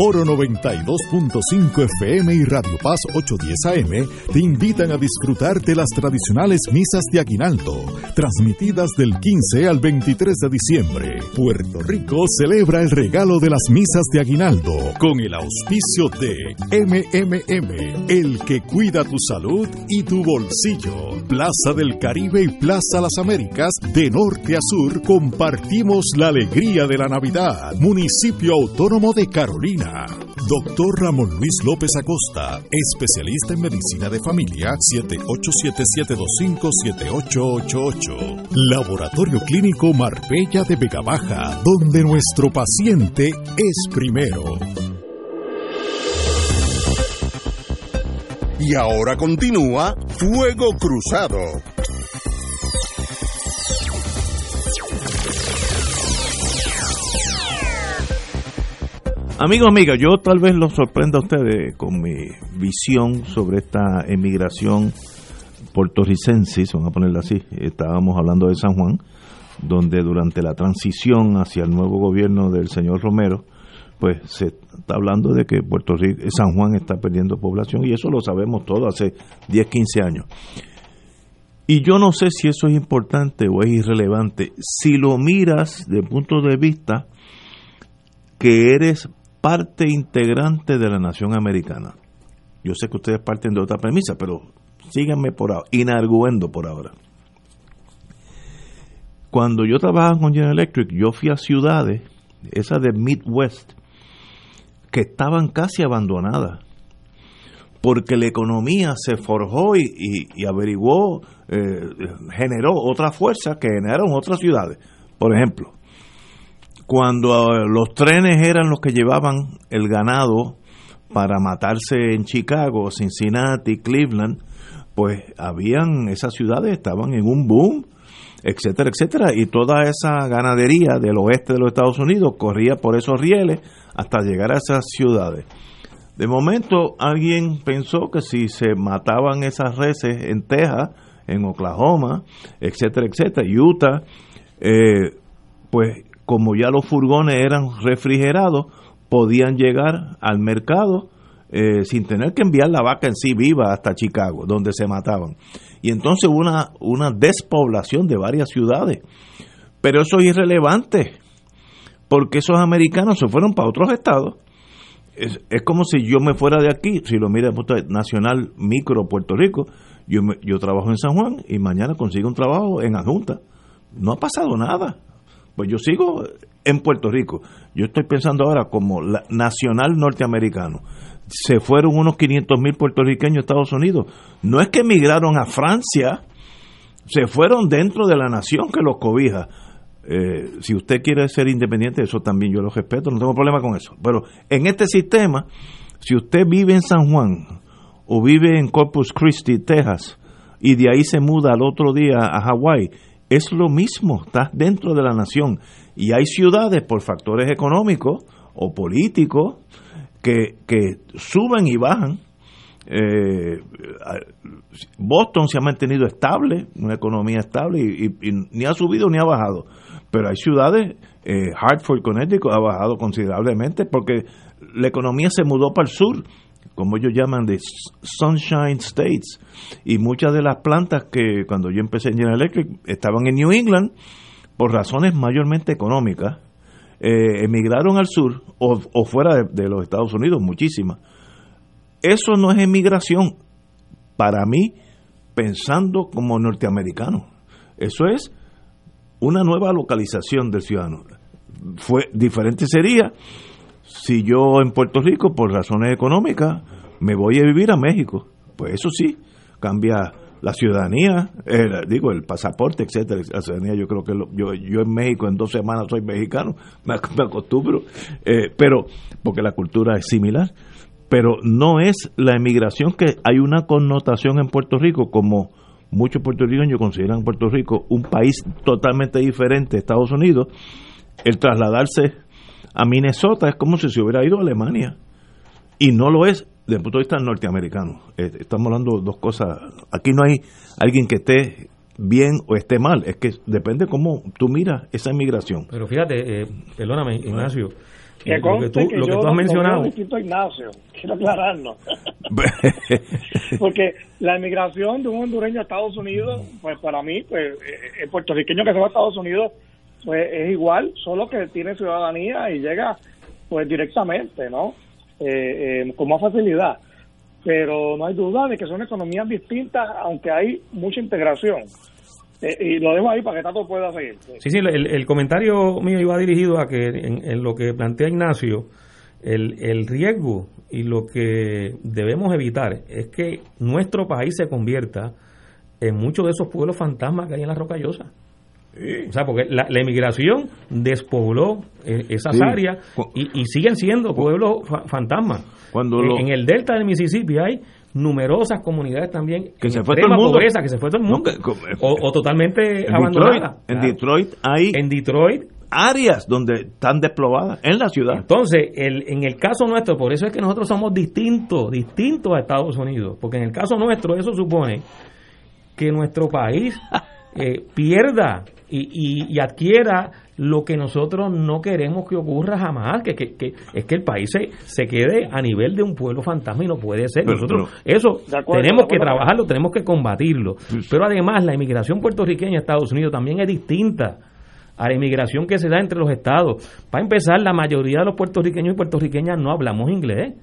S10: Oro 92.5 FM y Radio Paz 810 AM te invitan a disfrutar de las tradicionales misas de Aguinaldo, transmitidas del 15 al 23 de diciembre. Puerto Rico celebra el regalo de las misas de Aguinaldo con el auspicio de MMM, el que cuida tu salud y tu bolsillo. Plaza del Caribe y Plaza Las Américas, de norte a sur, compartimos la alegría de la Navidad. Municipio Autónomo de Carolina. Doctor Ramón Luis López Acosta, especialista en medicina de familia, 787-725-7888. Laboratorio Clínico Marbella de Vega Baja, donde nuestro paciente es primero.
S4: Y ahora continúa Fuego Cruzado.
S1: Amigos, amigas, yo tal vez los sorprenda a ustedes con mi visión sobre esta emigración puertorricense, vamos a ponerla así. Estábamos hablando de San Juan, donde durante la transición hacia el nuevo gobierno del señor Romero, pues se está hablando de que Puerto Rico, San Juan está perdiendo población y eso lo sabemos todo hace 10, 15 años. Y yo no sé si eso es importante o es irrelevante. Si lo miras de punto de vista que eres parte integrante de la nación americana. Yo sé que ustedes parten de otra premisa, pero síganme por ahora, inarguendo por ahora. Cuando yo trabajaba con General Electric, yo fui a ciudades, esas de Midwest, que estaban casi abandonadas, porque la economía se forjó y, averiguó, eh, generó otra fuerza que generaron otras ciudades. Por ejemplo, cuando eh, los trenes eran los que llevaban el ganado para matarse en Chicago, Cincinnati, Cleveland, pues habían esas ciudades estaban en un boom, etcétera, etcétera, y toda esa ganadería del oeste de los Estados Unidos corría por esos rieles hasta llegar a esas ciudades. De momento alguien pensó que si se mataban esas reses en Texas, en Oklahoma, etcétera, etcétera, Utah, eh, pues como ya los furgones eran refrigerados, podían llegar al mercado eh, sin tener que enviar la vaca en sí viva hasta Chicago, donde se mataban. Y entonces una, una despoblación de varias ciudades. Pero eso es irrelevante, porque esos americanos se fueron para otros estados. Es, como si yo me fuera de aquí, si lo mira nacional micro Puerto Rico, yo, yo trabajo en San Juan y mañana consigo un trabajo en Adjunta. No ha pasado nada. Pues yo sigo en Puerto Rico. Yo estoy pensando ahora como nacional norteamericano. Se fueron unos 500 mil puertorriqueños a Estados Unidos. No es que emigraron a Francia, se fueron dentro de la nación que los cobija. Eh, si usted quiere ser independiente, eso también yo lo respeto, no tengo problema con eso. Pero en este sistema, si usted vive en San Juan o vive en Corpus Christi, Texas, y de ahí se muda al otro día a Hawái, es lo mismo, está dentro de la nación. Y hay ciudades por factores económicos o políticos que, que suben y bajan. Eh, Boston se ha mantenido estable, una economía estable, y, ni ha subido ni ha bajado. Pero hay ciudades, eh, Hartford, Connecticut, ha bajado considerablemente porque la economía se mudó para el sur como ellos llaman, de Sunshine States. Y muchas de las plantas que cuando yo empecé en General Electric estaban en New England por razones mayormente económicas. Eh, emigraron al sur o, fuera de, los Estados Unidos, muchísimas. Eso no es emigración para mí pensando como norteamericano. Eso es una nueva localización del ciudadano. Fue diferente sería si yo en Puerto Rico, por razones económicas, me voy a vivir a México, pues eso sí, cambia la ciudadanía, digo, el pasaporte, etcétera, la ciudadanía, yo creo que yo, yo en México en dos semanas soy mexicano, me, acostumbro, eh, pero porque la cultura es similar, pero no es la emigración que hay una connotación en Puerto Rico como muchos puertorriqueños consideran Puerto Rico un país totalmente diferente a Estados Unidos, el trasladarse a Minnesota es como si se hubiera ido a Alemania. Y no lo es desde el punto de vista norteamericano. Eh, estamos hablando de dos cosas. Aquí no hay alguien que esté bien o esté mal. Es que depende cómo tú miras esa inmigración.
S3: Pero fíjate, eh, perdóname, Ignacio.
S9: Que lo que tú, lo que tú has mencionado. Ignacio, quiero aclararlo. Porque la inmigración de un hondureño a Estados Unidos, pues para mí, pues eh, el puertorriqueño que se va a Estados Unidos, pues es igual, solo que tiene ciudadanía y llega pues directamente, ¿no? Eh, eh, con más facilidad. Pero no hay duda de que son economías distintas, aunque hay mucha integración. Eh, y lo dejo ahí para que Tato pueda seguir.
S3: Sí, sí, el, comentario mío iba dirigido a que en, lo que plantea Ignacio, el, el riesgo y lo que debemos evitar es que nuestro país se convierta en muchos de esos pueblos fantasmas que hay en la Rocallosa. O sea, porque la, emigración despobló eh, esas áreas y, siguen siendo pueblos fantasmas. Cuando en, el delta del Mississippi hay numerosas comunidades también
S1: que se fue todo el mundo.
S3: pobreza, que se fue todo el mundo. o, totalmente abandonadas.
S1: en Detroit hay
S3: en Detroit
S1: áreas donde están desplomadas en la ciudad.
S3: Entonces, el, en el caso nuestro, por eso es que nosotros somos distintos, distintos a Estados Unidos, porque en el caso nuestro eso supone que nuestro país eh, pierda y, adquiera lo que nosotros no queremos que ocurra jamás, que, que, es que el país se, se, quede a nivel de un pueblo fantasma y no puede ser. nosotros eso tenemos que trabajarlo, tenemos que combatirlo. Pero además la inmigración puertorriqueña a Estados Unidos también es distinta a la inmigración que se da entre los estados. Para empezar, la mayoría de los puertorriqueños y puertorriqueñas no hablamos inglés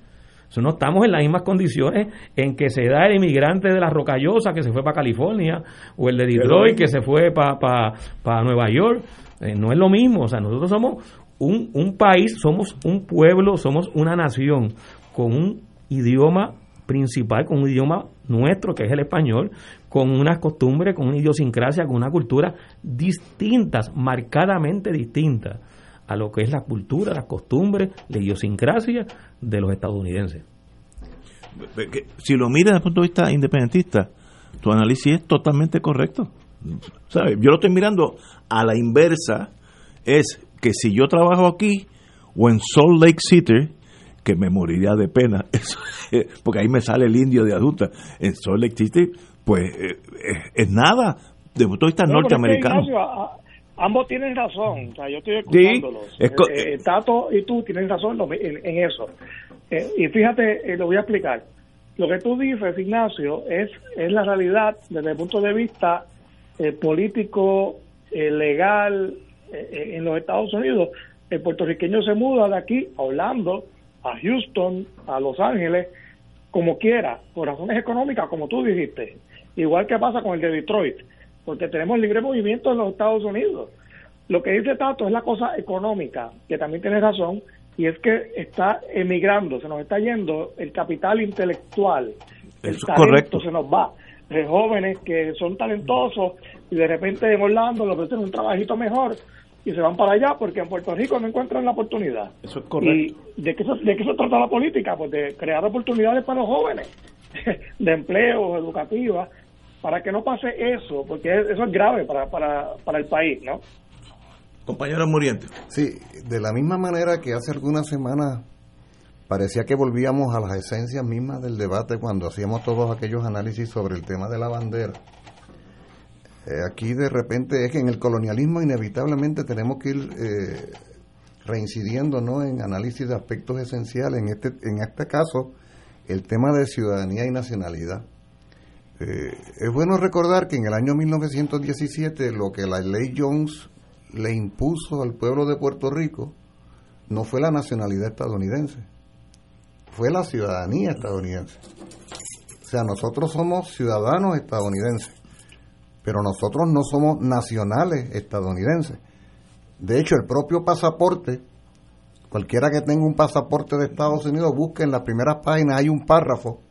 S3: no estamos en las mismas condiciones en que se da el inmigrante de la Rocallosa que se fue para California o el de Detroit que se fue para pa, Nueva York. Eh, no es lo mismo. O sea, nosotros somos un, un país, somos un pueblo, somos una nación con un idioma principal, con un idioma nuestro que es el español, con unas costumbres, con una idiosincrasia, con una cultura distintas, marcadamente distintas a lo que es la cultura, las costumbres, la idiosincrasia de los estadounidenses.
S1: Si lo miras desde el punto de vista independentista, tu análisis es totalmente correcto. ¿Sabes? Yo lo estoy mirando a la inversa, es que si yo trabajo aquí o en Salt Lake City, que me moriría de pena, porque ahí me sale el indio de adulta, en Salt Lake City, pues eh, es, nada, desde el punto de vista norteamericano
S9: ambos tienen razón, o sea, yo estoy escuchándolos. Eh, eh, Tato y tú tienen razón en, eso. Eh, y fíjate, lo voy a explicar. Lo que tú dices, Ignacio, es, es la realidad desde el punto de vista político, legal, en los Estados Unidos. El puertorriqueño se muda de aquí a Orlando, a Houston, a Los Ángeles, como quiera, por razones económicas, como tú dijiste. Igual que pasa con el de Detroit porque tenemos libre movimiento en los Estados Unidos. Lo que dice Tato es la cosa económica, que también tiene razón, y es que está emigrando, se nos está yendo el capital intelectual, el talento se nos va, de jóvenes que son talentosos y de repente en Orlando lo tienen un trabajito mejor y se van para allá porque en Puerto Rico no encuentran la oportunidad.
S1: Eso es correcto.
S9: ¿Y de qué, se, de qué se trata la política? Pues de crear oportunidades para los jóvenes, de empleo, educativas, para que no pase eso, porque eso es grave para, para, para el país, ¿no?
S1: Compañero Muriente.
S2: Sí, de la misma manera que hace algunas semanas parecía que volvíamos a las esencias mismas del debate cuando hacíamos todos aquellos análisis sobre el tema de la bandera. Eh, aquí de repente es que en el colonialismo inevitablemente tenemos que ir eh, reincidiendo ¿no? en análisis de aspectos esenciales. En este, en este caso, el tema de ciudadanía y nacionalidad. Eh, es bueno recordar que en el año 1917 lo que la ley Jones le impuso al pueblo de Puerto Rico no fue la nacionalidad estadounidense, fue la ciudadanía estadounidense. O sea, nosotros somos ciudadanos estadounidenses, pero nosotros no somos nacionales estadounidenses. De hecho, el propio pasaporte, cualquiera que tenga un pasaporte de Estados Unidos, busque en las primeras páginas, hay un párrafo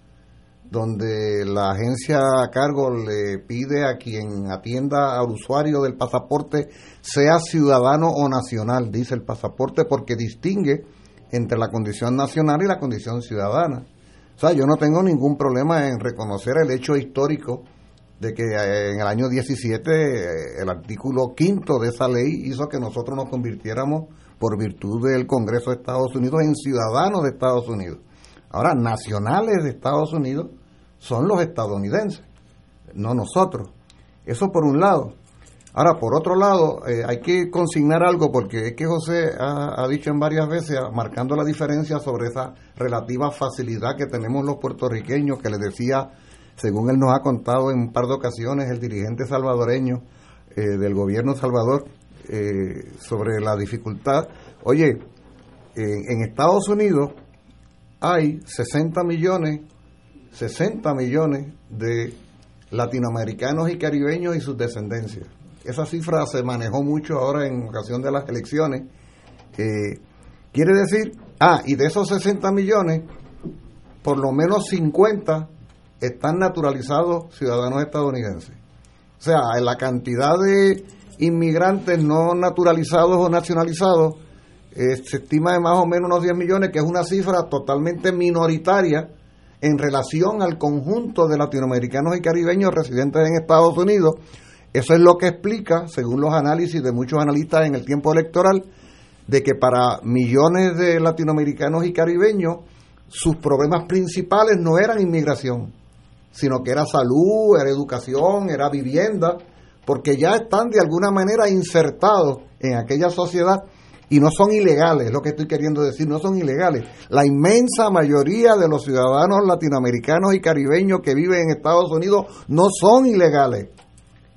S2: donde la agencia a cargo le pide a quien atienda al usuario del pasaporte sea ciudadano o nacional, dice el pasaporte, porque distingue entre la condición nacional y la condición ciudadana. O sea, yo no tengo ningún problema en reconocer el hecho histórico de que eh, en el año 17 eh, el artículo quinto de esa ley hizo que nosotros nos convirtiéramos por virtud del Congreso de Estados Unidos en ciudadanos de Estados Unidos. Ahora, nacionales de Estados Unidos son los estadounidenses, no nosotros. Eso por un lado. Ahora, por otro lado, eh, hay que consignar algo porque es que José ha, dicho en varias veces, marcando la diferencia sobre esa relativa facilidad que tenemos los puertorriqueños, que le decía, según él nos ha contado en un par de ocasiones, el dirigente salvadoreño eh, del gobierno Salvador, eh, sobre la dificultad. Oye, en Estados Unidos hay 60 millones 60 millones de latinoamericanos y caribeños y sus descendencias. Esa cifra se manejó mucho ahora en ocasión de las elecciones. quiere decir, ah, y de esos 60 millones, por lo menos 50 están naturalizados ciudadanos estadounidenses. O sea, la cantidad de inmigrantes no naturalizados o nacionalizados eh, se estima de más o menos unos 10 millones, que es una cifra totalmente minoritaria en relación al conjunto de latinoamericanos y caribeños residentes en Estados Unidos. Eso es lo que explica, según los análisis de muchos analistas en el tiempo electoral, de que para millones de latinoamericanos y caribeños sus problemas principales no eran inmigración, sino que era salud, era educación, era vivienda, porque ya están de alguna manera insertados en aquella sociedad y no son ilegales, lo que estoy queriendo decir, no son ilegales. La inmensa mayoría de los ciudadanos latinoamericanos y caribeños que viven en Estados Unidos no son ilegales.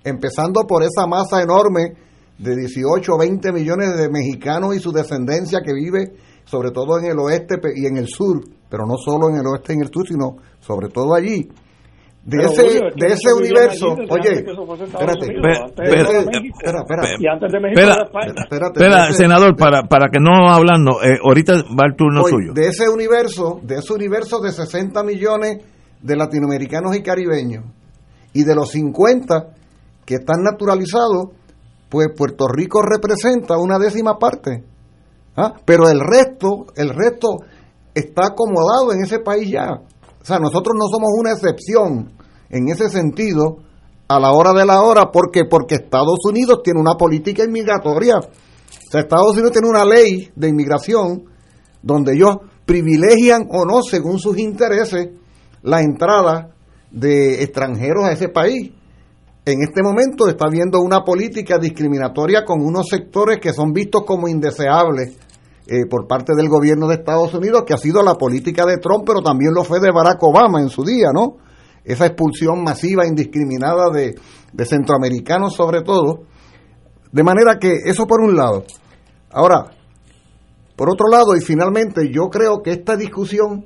S2: Empezando por esa masa enorme de 18 o 20 millones de mexicanos y su descendencia que vive sobre todo en el oeste y en el sur, pero no solo en el oeste y en el sur, sino sobre todo allí de ese, de ese universo, oye, espérate,
S1: espera, espera, espera, senador, para, para que no hablando, eh, ahorita va el turno suyo.
S2: De ese universo, de ese universo de 60 millones de latinoamericanos y caribeños, y de los 50 que están naturalizados, pues Puerto Rico representa una décima parte. ¿ah? Pero el resto, el resto está acomodado en ese país ya. O sea, nosotros no somos una excepción en ese sentido a la hora de la hora porque porque Estados Unidos tiene una política inmigratoria. O sea, Estados Unidos tiene una ley de inmigración donde ellos privilegian o no, según sus intereses, la entrada de extranjeros a ese país. En este momento está habiendo una política discriminatoria con unos sectores que son vistos como indeseables eh, por parte del gobierno de Estados Unidos, que ha sido la política de Trump, pero también lo fue de Barack Obama en su día, ¿no? Esa expulsión masiva, indiscriminada de, centroamericanos sobre todo. De manera que eso por un lado. Ahora, por otro lado, y finalmente, yo creo que esta discusión,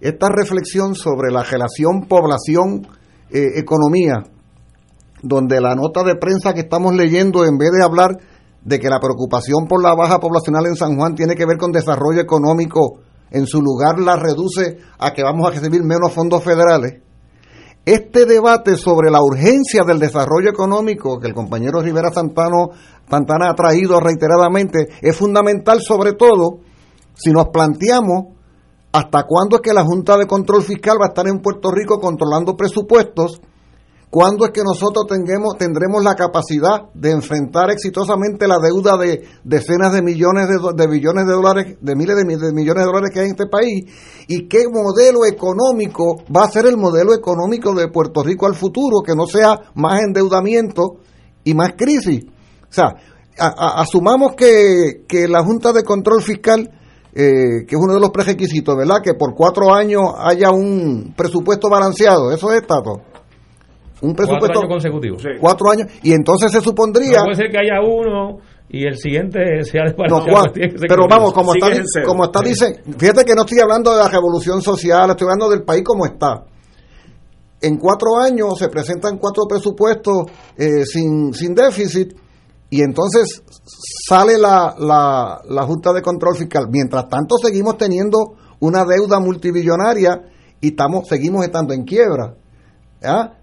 S2: esta reflexión sobre la relación población-economía, eh, donde la nota de prensa que estamos leyendo, en vez de hablar de que la preocupación por la baja poblacional en San Juan tiene que ver con desarrollo económico, en su lugar la reduce a que vamos a recibir menos fondos federales, este debate sobre la urgencia del desarrollo económico que el compañero Rivera Santano, Santana ha traído reiteradamente es fundamental sobre todo si nos planteamos hasta cuándo es que la Junta de Control Fiscal va a estar en Puerto Rico controlando presupuestos ¿Cuándo es que nosotros tendremos, tendremos la capacidad de enfrentar exitosamente la deuda de decenas de millones de, billones de dólares, de miles de, millones de dólares que hay en este país? ¿Y qué modelo económico va a ser el modelo económico de Puerto Rico al futuro, que no sea más endeudamiento y más crisis? O sea, asumamos que, la Junta de Control Fiscal eh, que es uno de los prerequisitos, ¿verdad? Que por cuatro años haya un presupuesto balanceado. Eso es, Tato un presupuesto. Cuatro
S3: años consecutivos.
S2: Cuatro años. Y entonces se supondría.
S3: No puede ser que haya uno y el siguiente sea de
S2: no, Pero vamos, como está, como está, dice. Fíjate que no estoy hablando de la revolución social, estoy hablando del país como está. En cuatro años se presentan cuatro presupuestos eh, sin, sin déficit y entonces sale la, la Junta de Control Fiscal. Mientras tanto, seguimos teniendo una deuda multibillonaria y estamos, seguimos estando en quiebra.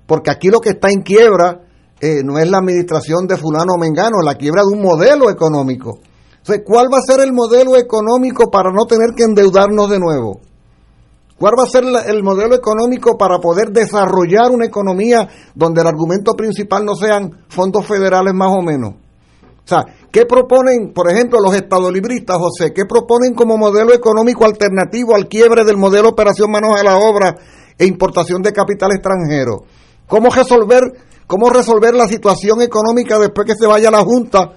S2: Porque aquí lo que está en quiebra eh, no es la administración de fulano o mengano, la quiebra de un modelo económico. Entonces, ¿cuál va a ser el modelo económico para no tener que endeudarnos de nuevo? ¿Cuál va a ser el modelo económico para poder desarrollar una economía donde el argumento principal no sean fondos federales más o menos? O sea, ¿qué proponen, por ejemplo, los estadolibristas, José? ¿Qué proponen como modelo económico alternativo al quiebre del modelo operación manos a la obra e importación de capital extranjero? ¿Cómo resolver, cómo resolver la situación económica después que se vaya la Junta?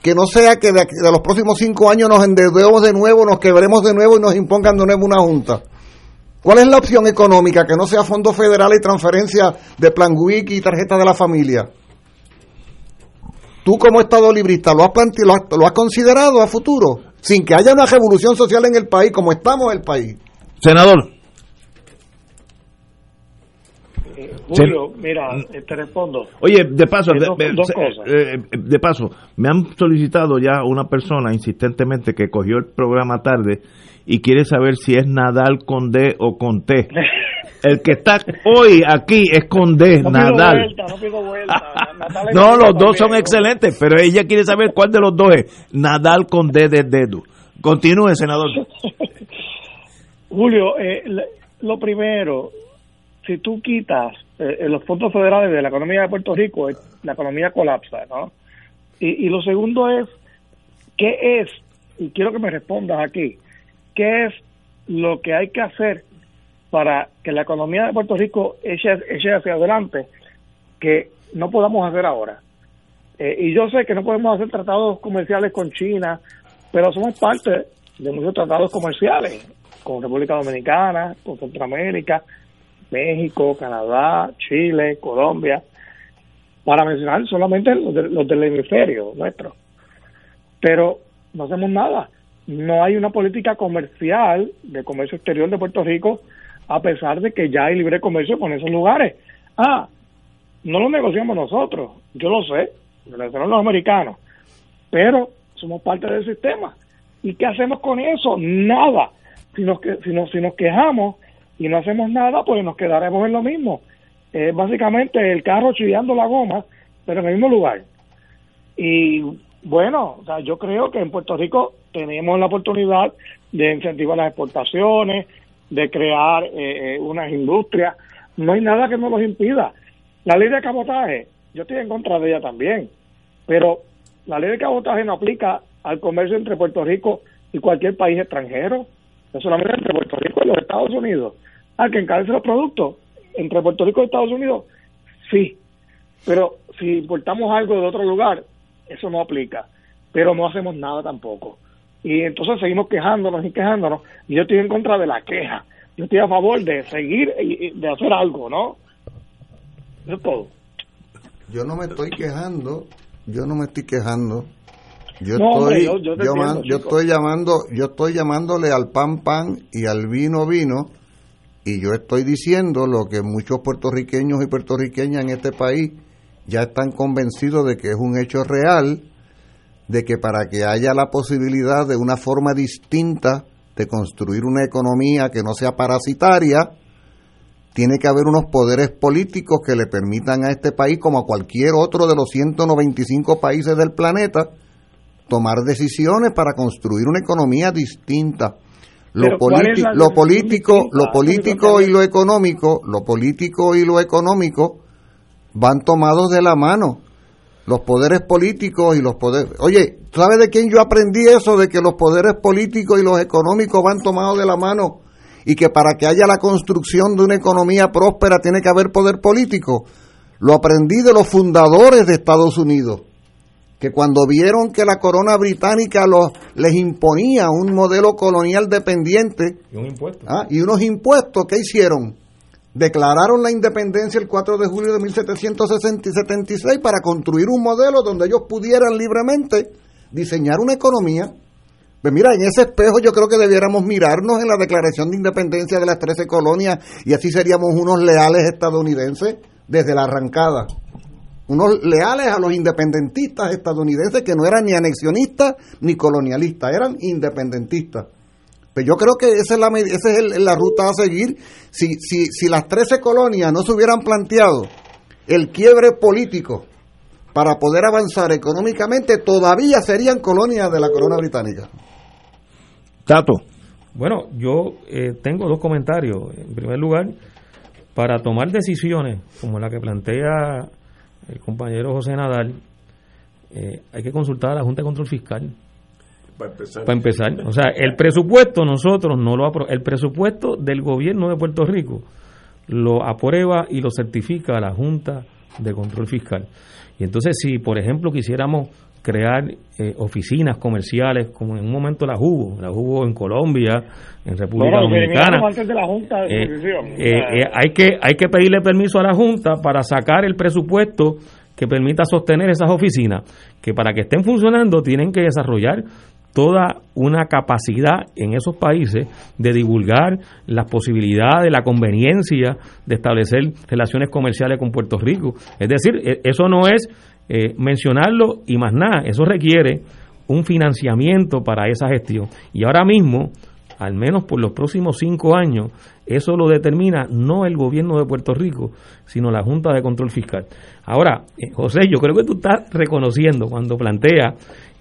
S2: Que no sea que de, los próximos cinco años nos endeudemos de nuevo, nos quebremos de nuevo y nos impongan de nuevo una Junta. ¿Cuál es la opción económica? Que no sea fondos federales y transferencia de plan WIC y tarjeta de la familia. Tú como Estado librista, ¿lo has, lo, lo has considerado a futuro? Sin que haya una revolución social en el país, como estamos en el país.
S1: Senador.
S9: Julio, mira, te respondo.
S1: Oye, de paso, de, eh, de, paso, me han solicitado ya una persona insistentemente que cogió el programa tarde y quiere saber si es Nadal con D o con T. El que está hoy aquí es con D, Nadal. no, los dos son excelentes, pero ella quiere saber cuál de los dos es. Nadal con D de dedo. Continúe, senador.
S9: Julio, eh, lo primero, si tú quitas eh, los fondos federales de la economía de Puerto Rico, la economía colapsa, ¿no? Y, y lo segundo es, ¿qué es? Y quiero que me respondas aquí, ¿qué es lo que hay que hacer para que la economía de Puerto Rico eche, hacia adelante que no podamos hacer ahora? Eh, y yo sé que no podemos hacer tratados comerciales con China, pero somos parte de muchos tratados comerciales con República Dominicana, con Centroamérica, México, Canadá, Chile, Colombia, para mencionar solamente los, los del hemisferio nuestro. Pero no hacemos nada no hay una política comercial de comercio exterior de Puerto Rico, a pesar de que ya hay libre comercio con esos lugares. Ah, no lo negociamos nosotros, yo lo sé, lo negociaron los americanos, pero somos parte del sistema. ¿Y qué hacemos con eso? Nada. Si nos, si nos, si nos quejamos y no hacemos nada, pues nos quedaremos en lo mismo. Básicamente el carro chillando la goma, pero en el mismo lugar. Y bueno, yo creo que en Puerto Rico tenemos la oportunidad de incentivar las exportaciones, de crear eh, eh, unas industrias. No hay nada que nos los impida. La ley de cabotaje, yo estoy en contra de ella también, pero la ley de cabotaje no aplica al comercio entre Puerto Rico y cualquier país extranjero, no solamente entre Puerto Rico y los Estados Unidos. Al que encarece los productos entre Puerto Rico y Estados Unidos, sí, pero si importamos algo de otro lugar, eso no aplica, pero no hacemos nada tampoco. Y entonces seguimos quejándonos y quejándonos, y yo estoy en contra de la queja. Yo estoy a favor de seguir y de hacer algo, ¿no? Eso es todo.
S2: Yo no me estoy quejando, yo no me estoy quejando. Yo estoy yo, estoy llamando, yo estoy llamándole al pan pan y al vino vino y yo estoy diciendo lo que muchos puertorriqueños y puertorriqueñas en este país ya están convencidos de que es un hecho real, de que para que haya la posibilidad de una forma distinta de construir una economía que no sea parasitaria, tiene que haber unos poderes políticos que le permitan a este país, como a cualquier otro de los 195 países del planeta, tomar decisiones para construir una economía distinta. Lo, lo político, lo político y lo económico, lo político y lo económico van tomados de la mano. Los poderes políticos y los poderes... Oye, ¿sabes de quién yo aprendí eso? De que los poderes políticos y los económicos van tomados de la mano y que para que haya la construcción de una economía próspera tiene que haber poder político. Lo aprendí de los fundadores de Estados Unidos, que cuando vieron que la corona británica los, les imponía un modelo colonial dependiente
S3: y, un impuesto.
S2: ¿ah? y unos impuestos, ¿qué hicieron? declararon la independencia el 4 de julio de 1776 para construir un modelo donde ellos pudieran libremente diseñar una economía. Pues mira, en ese espejo yo creo que debiéramos mirarnos en la declaración de independencia de las 13 colonias y así seríamos unos leales estadounidenses desde la arrancada. Unos leales a los independentistas estadounidenses que no eran ni anexionistas ni colonialistas, eran independentistas. Pero yo creo que esa es la, esa es la ruta a seguir. Si, si, si las 13 colonias no se hubieran planteado el quiebre político para poder avanzar económicamente, todavía serían colonias de la corona británica.
S1: Tato.
S3: Bueno, yo eh, tengo dos comentarios. En primer lugar, para tomar decisiones como la que plantea el compañero José Nadal, eh, hay que consultar a la Junta de Control Fiscal. Para empezar. Para empezar. O sea, el presupuesto nosotros no lo el presupuesto del gobierno de Puerto Rico lo aprueba y lo certifica la Junta de Control Fiscal. Y entonces si, por ejemplo, quisiéramos crear eh, oficinas comerciales como en un momento la hubo, la hubo en Colombia, en República Dominicana. hay que hay que pedirle permiso a la Junta para sacar el presupuesto que permita sostener esas oficinas, que para que estén funcionando tienen que desarrollar toda una capacidad en esos países de divulgar las posibilidades, la conveniencia de establecer relaciones comerciales con Puerto Rico. Es decir, e, eso no es eh, mencionarlo y más nada, eso requiere un financiamiento para esa gestión. Y ahora mismo, al menos por los próximos cinco años, eso lo determina no el gobierno de Puerto Rico, sino la Junta de Control Fiscal. Ahora, eh, José, yo creo que tú estás reconociendo cuando plantea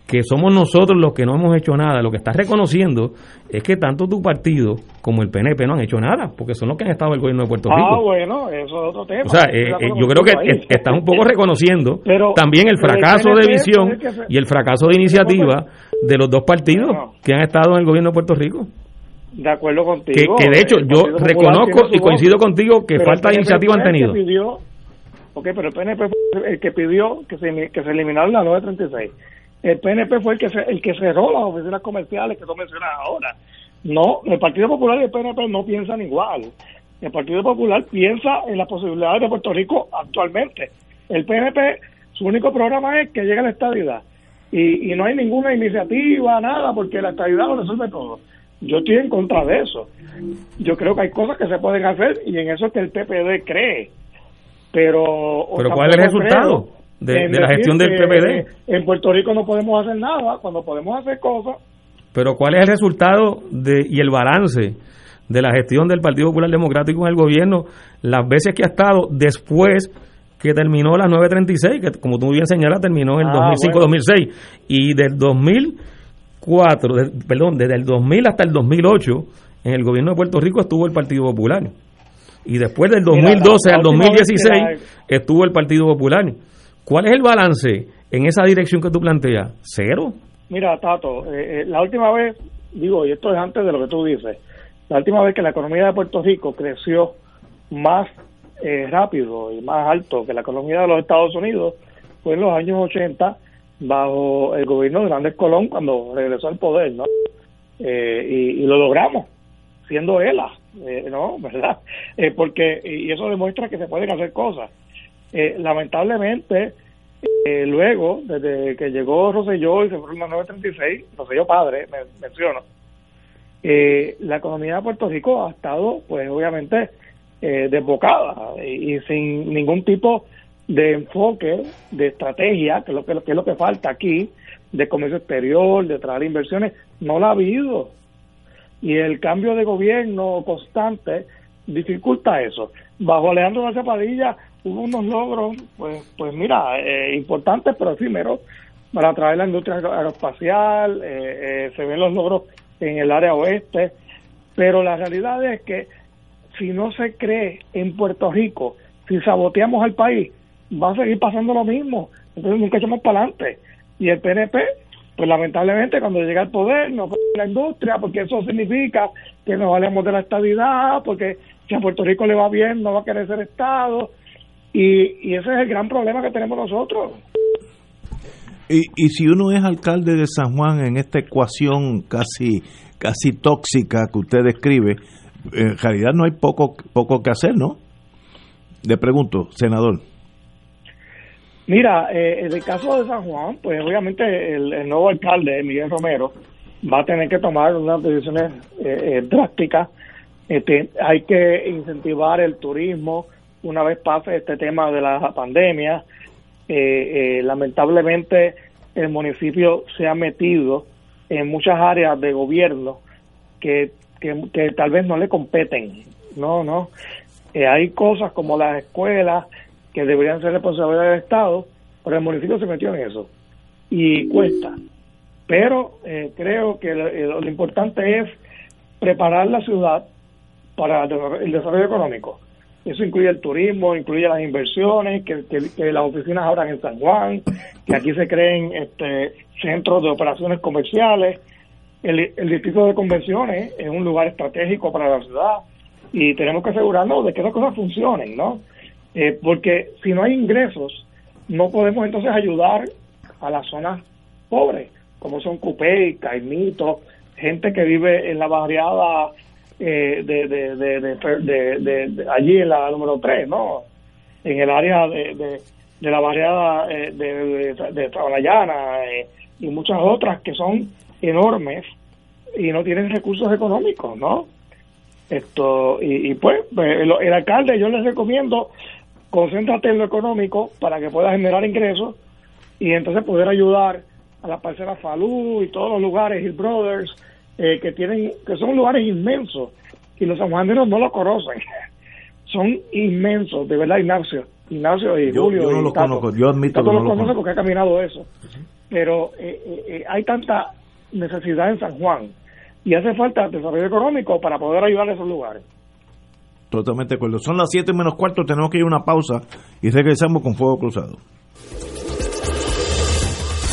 S3: que somos nosotros los que no hemos hecho nada, lo que estás reconociendo es que tanto tu partido como el PNP no han hecho nada, porque son los que han estado en el gobierno de Puerto Rico.
S9: Ah, bueno, eso es otro tema.
S3: O sea, eh, eh, yo creo que estás un poco reconociendo también el fracaso de visión y el fracaso de iniciativa de los dos partidos que han estado en el gobierno de Puerto Rico.
S9: De acuerdo contigo.
S3: Que, de hecho yo reconozco y coincido contigo que falta de iniciativa han tenido.
S9: ok, pero el PNP el que pidió que se, que se eliminara la 936 el PNP fue el que, el que cerró las oficinas comerciales que tú mencionas ahora. No, el Partido Popular y el PNP no piensan igual. El Partido Popular piensa en las posibilidades de Puerto Rico actualmente. El PNP, su único programa es que llegue a la estabilidad. Y, y no hay ninguna iniciativa, nada, porque la estabilidad lo resuelve todo. Yo estoy en contra de eso. Yo creo que hay cosas que se pueden hacer y en eso es que el PPD cree. Pero,
S3: ¿Pero cuál es el resultado? De, la gestión del PPD.
S9: En Puerto Rico no podemos hacer nada cuando podemos hacer cosas.
S3: Pero ¿cuál es el resultado de, y el balance de la gestión del Partido Popular Democrático en el gobierno las veces que ha estado después que terminó la 936, que como tú muy bien señalas, terminó en el 2005-2006, ah, y del 2004, perdón, desde el 2000 hasta el 2008, en el gobierno de Puerto Rico estuvo el Partido Popular. Y después del 2012 al 2016 estuvo el Partido Popular. ¿Cuál es el balance en esa dirección que tú planteas? ¿Cero?
S9: Mira, Tato, eh, eh, la última vez, digo, y esto es antes de lo que tú dices, la última vez que la economía de Puerto Rico creció más eh, rápido y más alto que la economía de los Estados Unidos fue en los años 80 bajo el gobierno de Hernández Colón cuando regresó al poder, ¿no? y, lo logramos, siendo ELA, ¿no? ¿Verdad? porque, y eso demuestra que se pueden hacer cosas. Eh, lamentablemente, eh, luego, desde que llegó Roselló y se fue en la 936, Roselló padre, me, menciono, eh, la economía de Puerto Rico ha estado, pues obviamente, desbocada y, sin ningún tipo de enfoque, de estrategia, que es, lo que, que es lo que falta aquí, de comercio exterior, de traer inversiones, no la ha habido. Y el cambio de gobierno constante dificulta eso. Bajo Alejandro García Padilla hubo unos logros, pues, pues mira, eh, importantes pero efímeros para traer la industria aeroespacial, eh, eh, se ven los logros en el área oeste, pero la realidad es que si no se cree en Puerto Rico, si saboteamos al país, va a seguir pasando lo mismo, entonces nunca echamos para adelante. Y el PNP, pues lamentablemente cuando llega al poder, no la industria, porque eso significa que nos valemos de la estabilidad, porque si a Puerto Rico le va bien, no va a querer ser Estado, y, ese es el gran problema que tenemos nosotros.
S1: Y, y si uno es alcalde de San Juan en esta ecuación casi casi tóxica que usted describe, en realidad no hay poco poco que hacer, ¿no? Le pregunto, senador.
S9: Mira, eh, en el caso de San Juan, pues obviamente el, nuevo alcalde, Miguel Romero, va a tener que tomar unas decisiones eh, eh, drásticas. Este, hay que incentivar el turismo, una vez pase este tema de la pandemia. Eh, eh, lamentablemente el municipio se ha metido en muchas áreas de gobierno que, que, tal vez no le competen. No, no. Eh, hay cosas como las escuelas que deberían ser responsabilidad del Estado, pero el municipio se metió en eso. Y cuesta. Pero eh, creo que lo, importante es preparar la ciudad para el desarrollo económico. Eso incluye el turismo, incluye las inversiones, que, las oficinas abran en San Juan, que aquí se creen este, centros de operaciones comerciales. El, distrito de convenciones es un lugar estratégico para la ciudad y tenemos que asegurarnos de que las cosas funcionen, ¿no? Eh, porque si no hay ingresos, no podemos entonces ayudar a las zonas pobres, como son Cupey, Caimito, gente que vive en la barriada eh, de, de, de, de, allí en la número 3, ¿no? En el área de, de, la barriada eh, de, de, eh, y muchas otras que son enormes y no tienen recursos económicos, ¿no? Esto, y, pues, pues el, alcalde yo les recomiendo concéntrate en lo económico para que pueda generar ingresos y entonces poder ayudar a la parcela Falú y todos los lugares, Hill Brothers, eh, que tienen que son lugares inmensos y los sanjuaneros no lo conocen. son inmensos, de verdad, Ignacio. Ignacio y Julio.
S1: Yo no los conozco, yo admito que
S9: no los conoce porque ha caminado eso. Pero eh, eh, hay tanta necesidad en San Juan y hace falta desarrollo económico para poder ayudar a esos lugares.
S1: Totalmente de acuerdo. Son las 7 menos cuarto, tenemos que ir a una pausa y regresamos con Fuego Cruzado.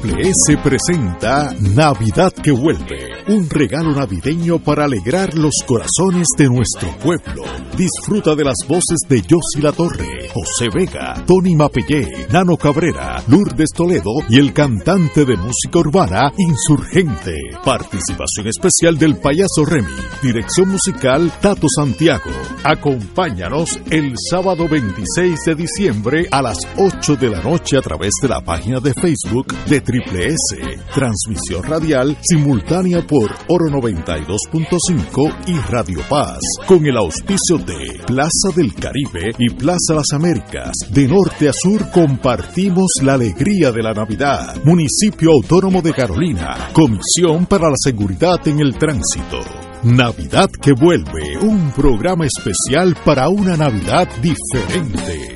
S10: Triple S presenta Navidad que vuelve, un regalo navideño para alegrar los corazones de nuestro pueblo. Disfruta de las voces de Yossi La Torre, José Vega, Tony Mapellé, Nano Cabrera, Lourdes Toledo y el cantante de música urbana Insurgente. Participación especial del payaso Remy. Dirección musical Tato Santiago. Acompáñanos el sábado 26 de diciembre a las 8 de la noche a través de la página de Facebook de Triple S. Transmisión radial simultánea por Oro 92.5 y Radio Paz. Con el auspicio de Plaza del Caribe y Plaza Las Américas. De norte a sur compartimos la alegría de la Navidad. Municipio Autónomo de Carolina. Comisión para la Seguridad en el Tránsito. Navidad que vuelve, un programa especial para una Navidad diferente.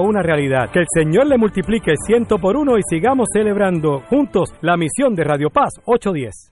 S6: una realidad. Que el Señor le multiplique ciento por uno y sigamos celebrando juntos la misión de Radio Paz 810.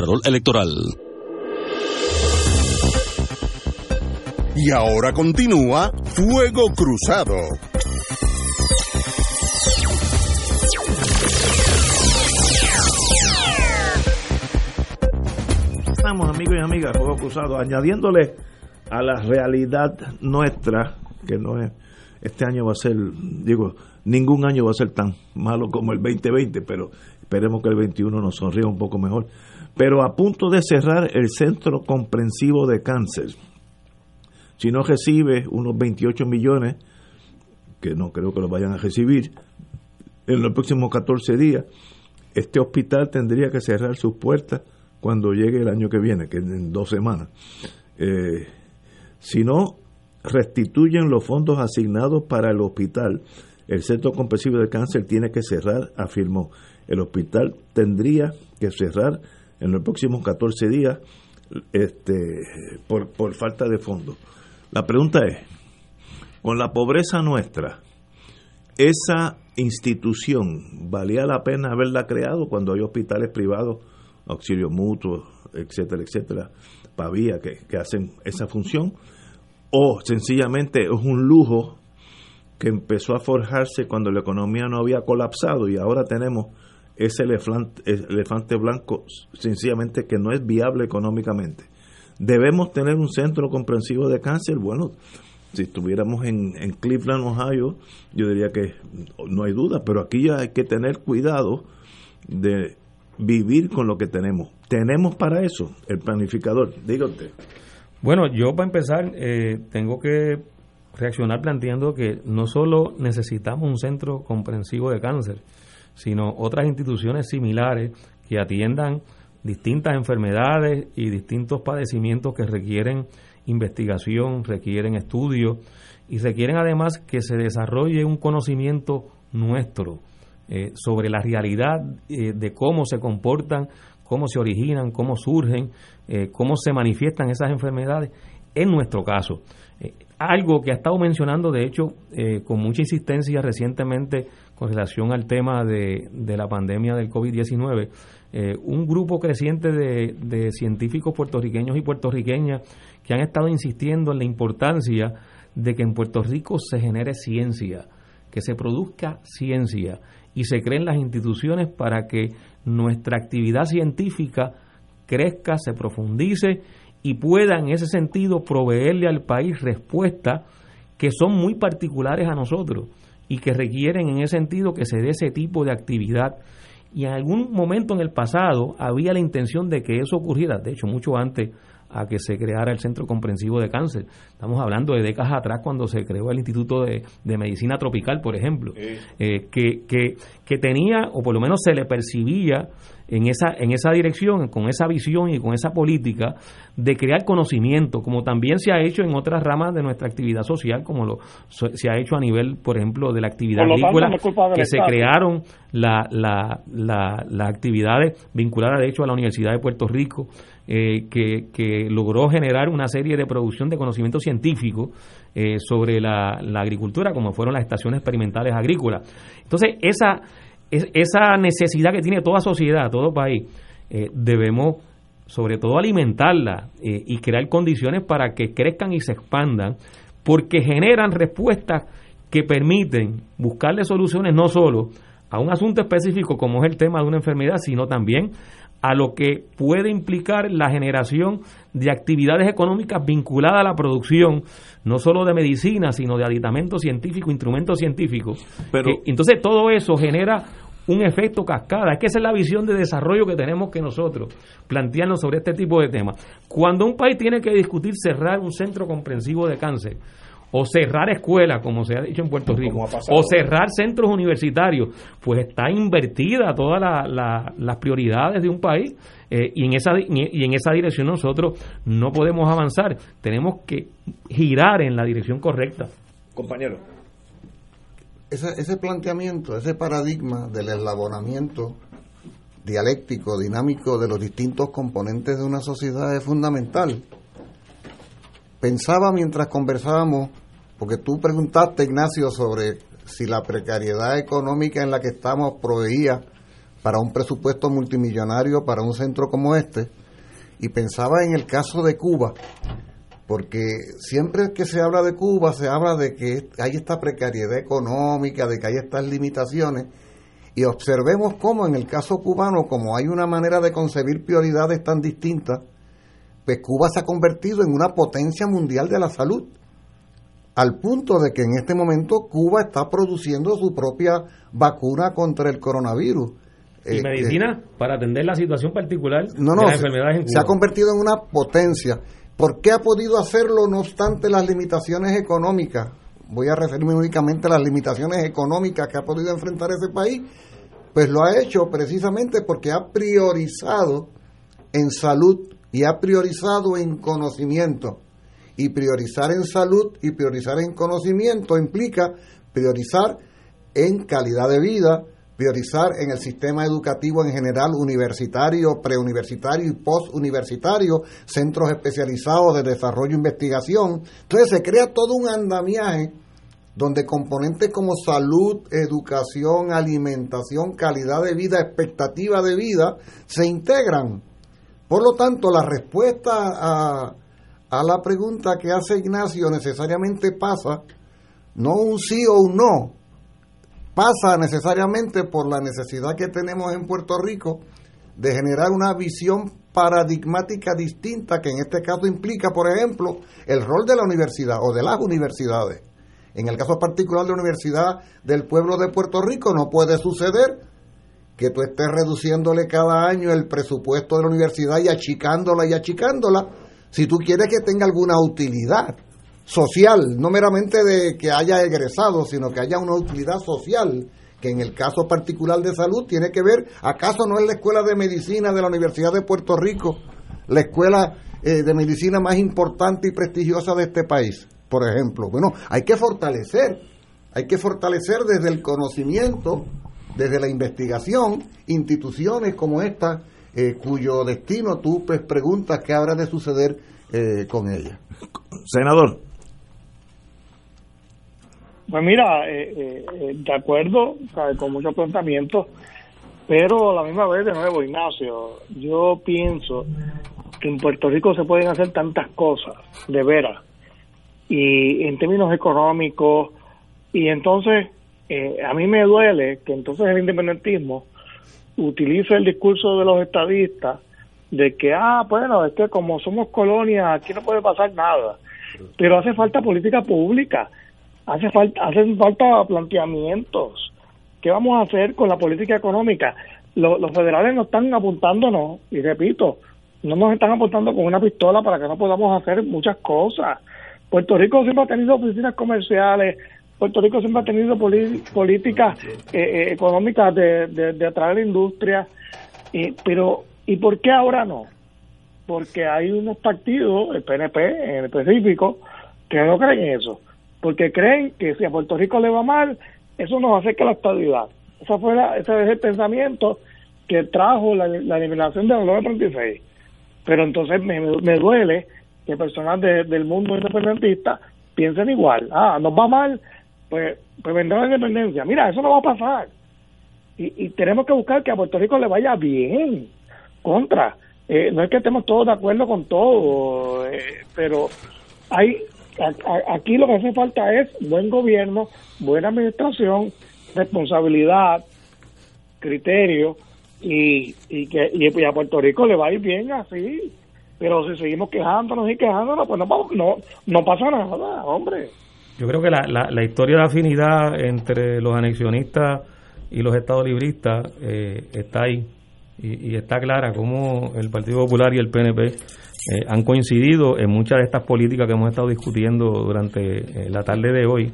S11: Contralor Electoral.
S4: Y ahora continúa Fuego Cruzado.
S1: Estamos amigos y amigas, Fuego Cruzado, añadiéndole a la realidad nuestra, que no es, este año va a ser, digo, ningún año va a ser tan malo como el 2020, pero esperemos que el 21 nos sonría un poco mejor pero a punto de cerrar el Centro Comprensivo de Cáncer. Si no recibe unos 28 millones que no creo que lo vayan a recibir, en los próximos 14 días, este hospital tendría que cerrar sus puertas cuando llegue el año que viene, que es en dos semanas. Eh, si no restituyen los fondos asignados para el hospital, el Centro Comprensivo de Cáncer tiene que cerrar, afirmó. El hospital tendría que cerrar en los próximos 14 días este, por, por falta de fondos. La pregunta es, con la pobreza nuestra, esa institución valía la pena haberla creado cuando hay hospitales privados, auxilio mutuo, etcétera, etcétera, Pavía, que, que hacen esa función, o sencillamente es un lujo que empezó a forjarse cuando la economía no había colapsado y ahora tenemos ese elefante, elefante blanco sencillamente que no es viable económicamente. Debemos tener un centro comprensivo de cáncer. Bueno, si estuviéramos en, en, Cleveland, Ohio, yo diría que no hay duda, pero aquí ya hay que tener cuidado de vivir con lo que tenemos. Tenemos para eso el planificador, dígate.
S3: Bueno, yo para empezar eh, tengo que reaccionar planteando que no solo necesitamos un centro comprensivo de cáncer, sino otras instituciones similares que atiendan distintas enfermedades y distintos padecimientos que requieren investigación, requieren estudio y requieren además que se desarrolle un conocimiento nuestro eh, sobre la realidad eh, de cómo se comportan, cómo se originan, cómo surgen, eh, cómo se manifiestan esas enfermedades en nuestro caso. algo que ha estado mencionando, de hecho, con mucha insistencia recientemente con relación al tema de, de la pandemia del COVID-19, eh, un grupo creciente de, científicos puertorriqueños y puertorriqueñas que han estado insistiendo en la importancia de que en Puerto Rico se genere ciencia, que se produzca ciencia y se creen las instituciones para que nuestra actividad científica crezca, se profundice y pueda en ese sentido proveerle al país respuestas que son muy particulares a nosotros y que requieren en ese sentido que se dé ese tipo de actividad. Y en algún momento en el pasado había la intención de que eso ocurriera, de hecho mucho antes a que se creara el Centro Comprensivo de Cáncer. Estamos hablando de décadas atrás cuando se creó el Instituto de, Medicina Tropical, por ejemplo, eh, que, que, que tenía, o por lo menos se le percibía en esa, en esa dirección, con esa visión y con esa política de crear conocimiento, como también se ha hecho en otras ramas de nuestra actividad social, como lo se ha hecho a nivel, por ejemplo, de la actividad agrícola, que se crearon la, la, las actividades vinculadas, de hecho, a la Universidad de Puerto Rico, eh, que, que, logró generar una serie de producción de conocimiento científico eh, sobre la, la agricultura, como fueron las estaciones experimentales agrícolas. Entonces, esa esa necesidad que tiene toda sociedad, todo país, eh, debemos sobre todo alimentarla eh, y crear condiciones para que crezcan y se expandan, porque generan respuestas que permiten buscarle soluciones no solo a un asunto específico como es el tema de una enfermedad, sino también a lo que puede implicar la generación de actividades económicas vinculadas a la producción, no solo de medicina, sino de aditamentos científicos, instrumentos científicos. Pero, entonces todo eso genera un efecto cascada. Es que esa es la visión de desarrollo que tenemos que nosotros plantearnos sobre este tipo de temas. Cuando un país tiene que discutir cerrar un centro comprensivo de cáncer, o cerrar escuelas, como se ha dicho en Puerto Rico, o cerrar centros universitarios, pues está invertida todas las prioridades de un país eh, y, en esa, y en esa dirección nosotros no podemos avanzar, tenemos que girar en la dirección correcta.
S1: Compañero.
S2: Ese, ese planteamiento, ese paradigma del eslabonamiento dialéctico, dinámico de los distintos componentes de una sociedad es fundamental. Pensaba mientras conversábamos porque tú preguntaste, Ignacio, sobre si la precariedad económica en la que estamos proveía para un presupuesto multimillonario para un centro como este, y pensaba en el caso de Cuba, porque siempre que se habla de Cuba se habla de que hay esta precariedad económica, de que hay estas limitaciones, y observemos cómo en el caso cubano, como hay una manera de concebir prioridades tan distintas, pues Cuba se ha convertido en una potencia mundial de la salud al punto de que en este momento Cuba está produciendo su propia vacuna contra el coronavirus.
S3: ¿Y eh, medicina eh, para atender la situación particular
S2: no, no, de las enfermedades en Cuba? Se ha convertido en una potencia. ¿Por qué ha podido hacerlo no obstante las limitaciones económicas? voy a referirme únicamente a las limitaciones económicas que ha podido enfrentar ese país, pues lo ha hecho precisamente porque ha priorizado en salud y ha priorizado en conocimiento. Y priorizar en salud y priorizar en conocimiento implica priorizar en calidad de vida, priorizar en el sistema educativo en general, universitario, preuniversitario y postuniversitario, centros especializados de desarrollo e investigación. Entonces se crea todo un andamiaje donde componentes como salud, educación, alimentación, calidad de vida, expectativa de vida, se integran. Por lo tanto, la respuesta a, a la pregunta que hace Ignacio necesariamente pasa, no un sí o un no, pasa necesariamente por la necesidad que tenemos en Puerto Rico de generar una visión paradigmática distinta que en este caso implica, por ejemplo, el rol de la universidad o de las universidades. En el caso particular de la Universidad del Pueblo de Puerto Rico no puede suceder que tú estés reduciéndole cada año el presupuesto de la universidad y achicándola y achicándola si tú quieres que tenga alguna utilidad social, no meramente de que haya egresado, sino que haya una utilidad social, que en el caso particular de salud tiene que ver, ¿acaso no es la Escuela de Medicina de la Universidad de Puerto Rico la escuela eh, de medicina más importante y prestigiosa de este país? Por ejemplo, bueno, hay que fortalecer, hay que fortalecer desde el conocimiento, desde la investigación, instituciones como esta, eh, cuyo destino tú pues, preguntas qué habrá de suceder eh, con ella.
S1: Senador.
S9: Pues mira, eh, eh, eh, de acuerdo con muchos planteamientos, pero a la misma vez, de nuevo, Ignacio, yo pienso que en Puerto Rico se pueden hacer tantas cosas, de veras, y en términos económicos, y entonces a mí me duele que entonces el independentismo utilice el discurso de los estadistas de que, ah, bueno, es que como somos colonia, aquí no puede pasar nada, pero hace falta política pública hace falta, hacen falta planteamientos. ¿Qué vamos a hacer con la política económica? Los, federales nos están apuntándonos, y repito, no nos están apuntando con una pistola para que no podamos hacer muchas cosas. Puerto Rico siempre ha tenido oficinas comerciales, Puerto Rico siempre ha tenido políticas eh, eh, económicas de, de, atraer la industria, eh, pero ¿y por qué ahora no? Porque hay unos partidos, el PNP en específico, que no creen en eso porque creen que si a Puerto Rico le va mal, eso nos acerca a la estabilidad. Esa fue ese es el pensamiento que trajo la, eliminación de los 36. Pero entonces me, duele que personas del mundo independentista piensen igual. Ah, nos va mal, pues, pues vendrá la independencia. Mira, eso no va a pasar. Y, tenemos que buscar que a Puerto Rico le vaya bien. Contra. Eh, no es que estemos todos de acuerdo con todo, eh, pero hay aquí lo que hace falta es buen gobierno, buena administración, responsabilidad, criterio y, y que y a Puerto Rico le va a ir bien así. Pero si seguimos quejándonos y quejándonos, pues no, pasa nada, hombre.
S3: Yo creo que la, la, historia de afinidad entre los anexionistas y los estados libristas eh, está ahí y, y, está clara como el Partido Popular y el PNP eh, han coincidido en muchas de estas políticas que hemos estado discutiendo durante eh, la tarde de hoy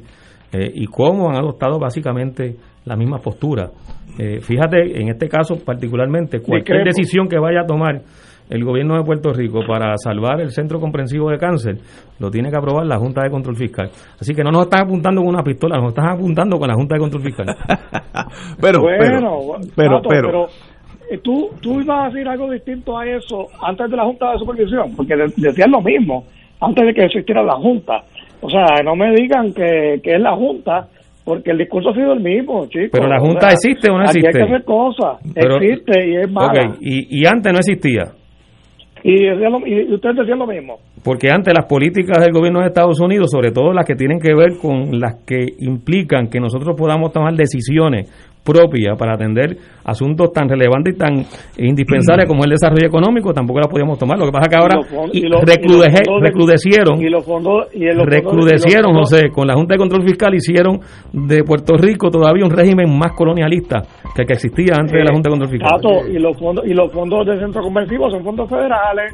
S3: eh, y cómo han adoptado básicamente la misma postura. fíjate, en este caso particularmente, cualquier decisión que vaya a tomar el gobierno de Puerto Rico para salvar el Centro Comprensivo de Cáncer, lo tiene que aprobar la Junta de Control Fiscal. Así que no nos están apuntando con una pistola, nos están apuntando con la Junta de Control Fiscal.
S1: pero, pero, pero
S9: eh, tú, tú ibas a decir algo distinto a eso antes de la Junta de Supervisión, porque decían lo mismo antes de que existiera la Junta. O sea, no me digan que, que es la Junta, porque el discurso ha sido el mismo, chicos.
S3: Pero la Junta existe o no existe.
S9: hay que hacer cosas. existe y es mala.
S3: y, y antes no existía.
S9: Y, y ustedes decían lo mismo.
S3: Porque antes las políticas del gobierno de Estados Unidos, sobre todo las que tienen que ver con las que implican que nosotros podamos tomar decisiones propia para atender asuntos tan relevantes y tan indispensables como el desarrollo económico, tampoco la podíamos tomar. Lo que pasa es que ahora recrudecieron, recrudecieron, José, con la Junta de Control Fiscal hicieron de Puerto Rico todavía un régimen más colonialista que el que existía antes de la Junta de Control Fiscal.
S9: y los fondos y los fondos de centro conversivo son fondos federales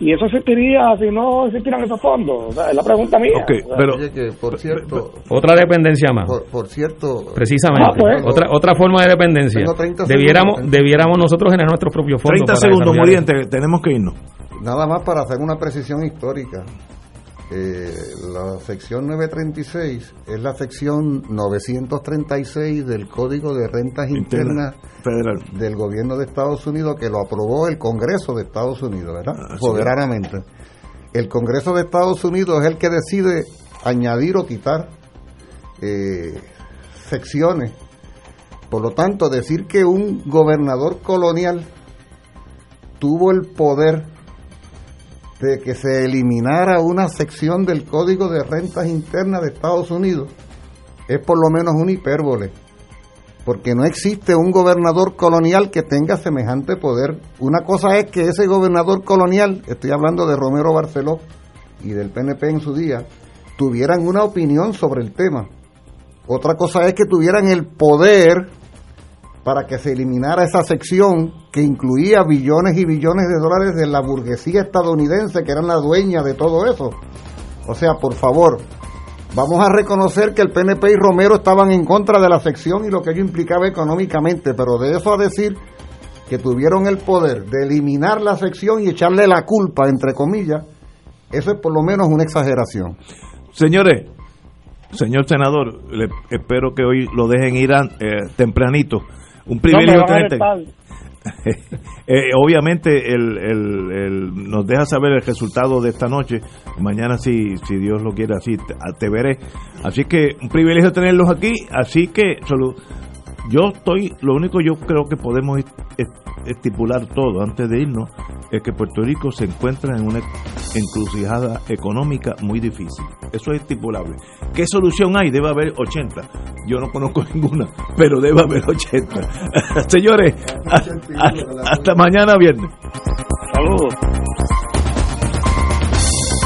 S9: y eso existiría si no existieran esos fondos. es la pregunta mía.
S2: pero, por cierto,
S3: otra dependencia más.
S2: Por, cierto,
S3: precisamente, ah, pues. otra otra forma de dependencia. Debiéramos debiéramos nosotros generar nuestro propio fondo.
S1: 30 segundos, Muriente, tenemos que irnos.
S2: Nada más para hacer una precisión histórica. Eh, la sección 936 es la sección 936 del Código de Rentas Internas Federal. del Gobierno de Estados Unidos que lo aprobó el Congreso de Estados Unidos, ¿verdad? Ah, Soberanamente. El Congreso de Estados Unidos es el que decide añadir o quitar eh, secciones. Por lo tanto, decir que un gobernador colonial tuvo el poder de que se eliminara una sección del Código de Rentas Internas de Estados Unidos es por lo menos un hipérbole, porque no existe un gobernador colonial que tenga semejante poder. Una cosa es que ese gobernador colonial, estoy hablando de Romero Barceló y del PNP en su día, tuvieran una opinión sobre el tema. Otra cosa es que tuvieran el poder para que se eliminara esa sección que incluía billones y billones de dólares de la burguesía estadounidense, que eran la dueña de todo eso. O sea, por favor, vamos a reconocer que el PNP y Romero estaban en contra de la sección y lo que ello implicaba económicamente, pero de eso a decir que tuvieron el poder de eliminar la sección y echarle la culpa, entre comillas, eso es por lo menos una exageración.
S1: Señores, señor senador, espero que hoy lo dejen ir eh, tempranito un privilegio eh, obviamente el, nos deja saber el resultado de esta noche. Mañana, si, si Dios lo quiere, así te, veré. Así que un privilegio tenerlos aquí. Así que solo, yo estoy, lo único yo creo que podemos estipular todo antes de irnos es que Puerto Rico se encuentra en una encrucijada económica muy difícil. Eso es estipulable. ¿Qué solución hay? Debe haber 80. Yo no conozco ninguna, pero debe haber 80. Señores, hasta mañana viernes.
S9: Saludos.